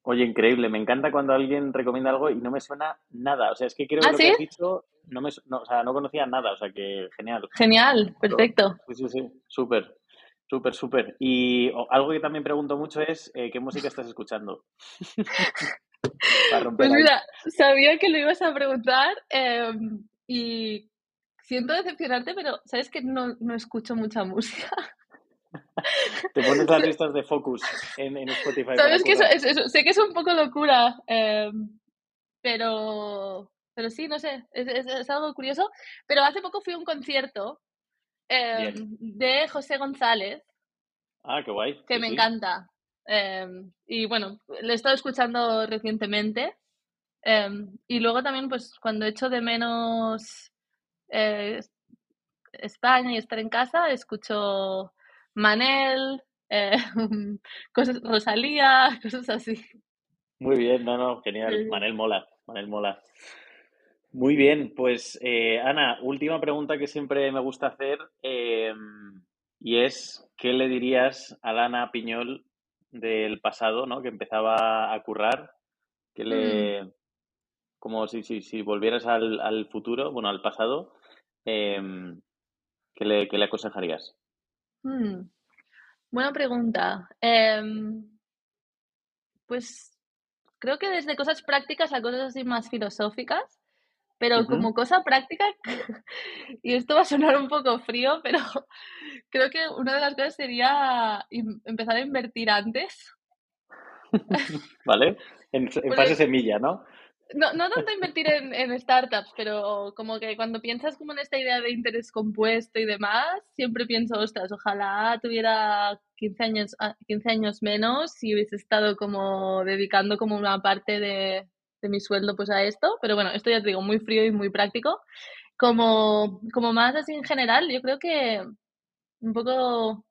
Oye, increíble. Me encanta cuando alguien recomienda algo y no me suena nada. O sea, es que creo que ¿Ah, lo que has dicho no me, o sea, no conocía nada. O sea, que genial. Genial, perfecto. Sí, sí, sí. Súper. Súper, súper. Y algo que también pregunto mucho es, eh, ¿qué música estás escuchando? pues mira, sabía que lo ibas a preguntar em, y siento decepcionarte, pero sabes que no, no escucho mucha música. Te pones las listas de Focus en, Spotify. Sabes que sé que es un poco locura, em, pero, pero sí, no sé, es, es, algo curioso. Pero hace poco fui a un concierto em, de José González. Ah, qué guay. Que me encanta. Em, y bueno, le he estado escuchando recientemente. y luego también, pues, cuando echo de menos eh, España y estar en casa, escucho Manel, cosas, Rosalía, cosas así. Muy bien, no, no, genial. Manel mola, Manel mola. Muy bien, pues eh, Ana, última pregunta que siempre me gusta hacer em, y es, ¿qué le dirías a Ana Piñol del pasado, ¿no? que empezaba a currar? ¿Qué le, mm. como si, si, si volvieras al, al, futuro, bueno, al pasado, em, ¿qué, le, ¿qué le aconsejarías? Mm, buena pregunta. Em, pues creo que desde cosas prácticas a cosas así más filosóficas, pero como cosa práctica, y esto va a sonar un poco frío, pero creo que una de las cosas sería empezar a invertir antes. ¿Vale? En, en fase semilla, ¿no? No, no tanto invertir en, en, startups, pero como que cuando piensas como en esta idea de interés compuesto y demás, siempre pienso, ostras, ojalá tuviera 15 años, 15 ah, años menos y hubiese estado como dedicando como una parte de, de mi sueldo pues a esto. Pero bueno, esto ya te digo, muy frío y muy práctico. Como, como más así en general, yo creo que un poco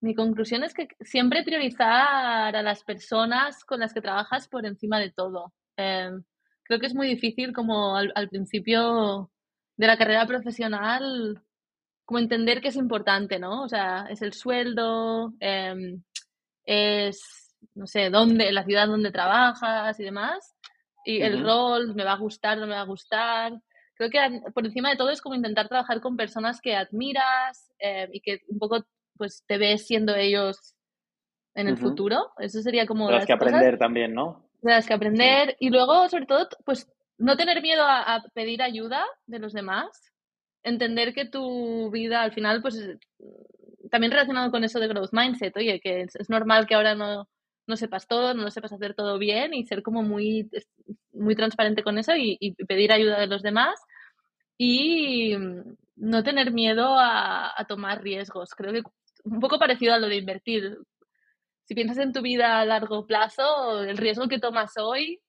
mi conclusión es que siempre priorizar a las personas con las que trabajas por encima de todo. Em, creo que es muy difícil como al, principio de la carrera profesional como entender que es importante, ¿no? O sea, es el sueldo, em, es, no sé, dónde, la ciudad donde trabajas y demás, y el rol, me va a gustar, no me va a gustar. Creo que por encima de todo es como intentar trabajar con personas que admiras em, y que un poco pues te ves siendo ellos en el futuro. Eso sería como... Las que aprender también, ¿no? Tienes que aprender y luego, sobre todo, pues no tener miedo a, pedir ayuda de los demás, entender que tu vida al final, pues también relacionado con eso de growth mindset, oye, que es, normal que ahora no, no, sepas todo, no lo sepas hacer todo bien y ser como muy, muy transparente con eso y, pedir ayuda de los demás y no tener miedo a, a tomar riesgos. Creo que un poco parecido a lo de invertir si piensas en tu vida a largo plazo, el riesgo que tomas hoy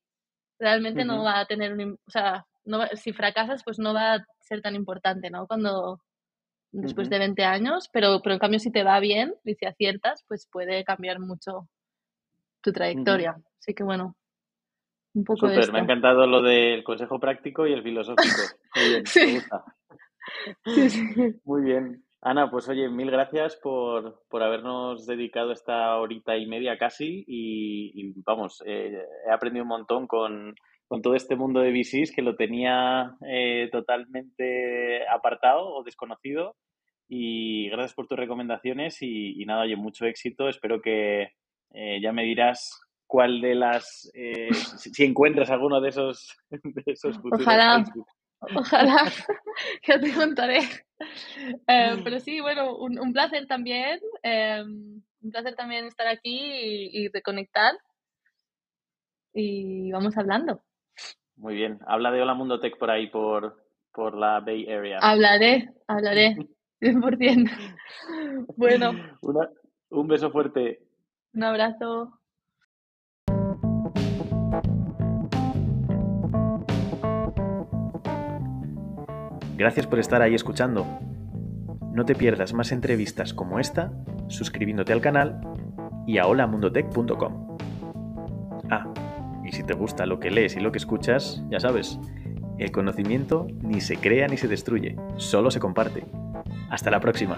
realmente no va a tener un, o sea, no si fracasas, pues no va a ser tan importante, ¿no? Cuando después de 20 años, pero, pero en cambio si te va bien y si aciertas, pues puede cambiar mucho tu trayectoria. Así que bueno, un poco Super, me ha encantado lo del consejo práctico y el filosófico. Muy bien, me gusta. Muy bien. Ana, pues oye, mil gracias por, por habernos dedicado esta horita y media casi y, vamos, eh, he aprendido un montón con, con, todo este mundo de VCs que lo tenía eh, totalmente apartado o desconocido y gracias por tus recomendaciones y, nada, oye, mucho éxito. Espero que eh, ya me dirás cuál de las, si, encuentras alguno de esos, de esos futuros Ojalá. Ojalá, ya te contaré. Eh, pero sí, bueno, un, placer también. Eh, un placer también estar aquí y, y reconectar. Y vamos hablando. Muy bien. Habla de Hola Mundo Tech por ahí, por, por la Bay Area. Hablaré, hablaré, 100%. bueno. un beso fuerte. Un abrazo. Gracias por estar ahí escuchando. No te pierdas más entrevistas como esta suscribiéndote al canal y a holamundotech.com. Ah, y si te gusta lo que lees y lo que escuchas, ya sabes, el conocimiento ni se crea ni se destruye, solo se comparte. Hasta la próxima.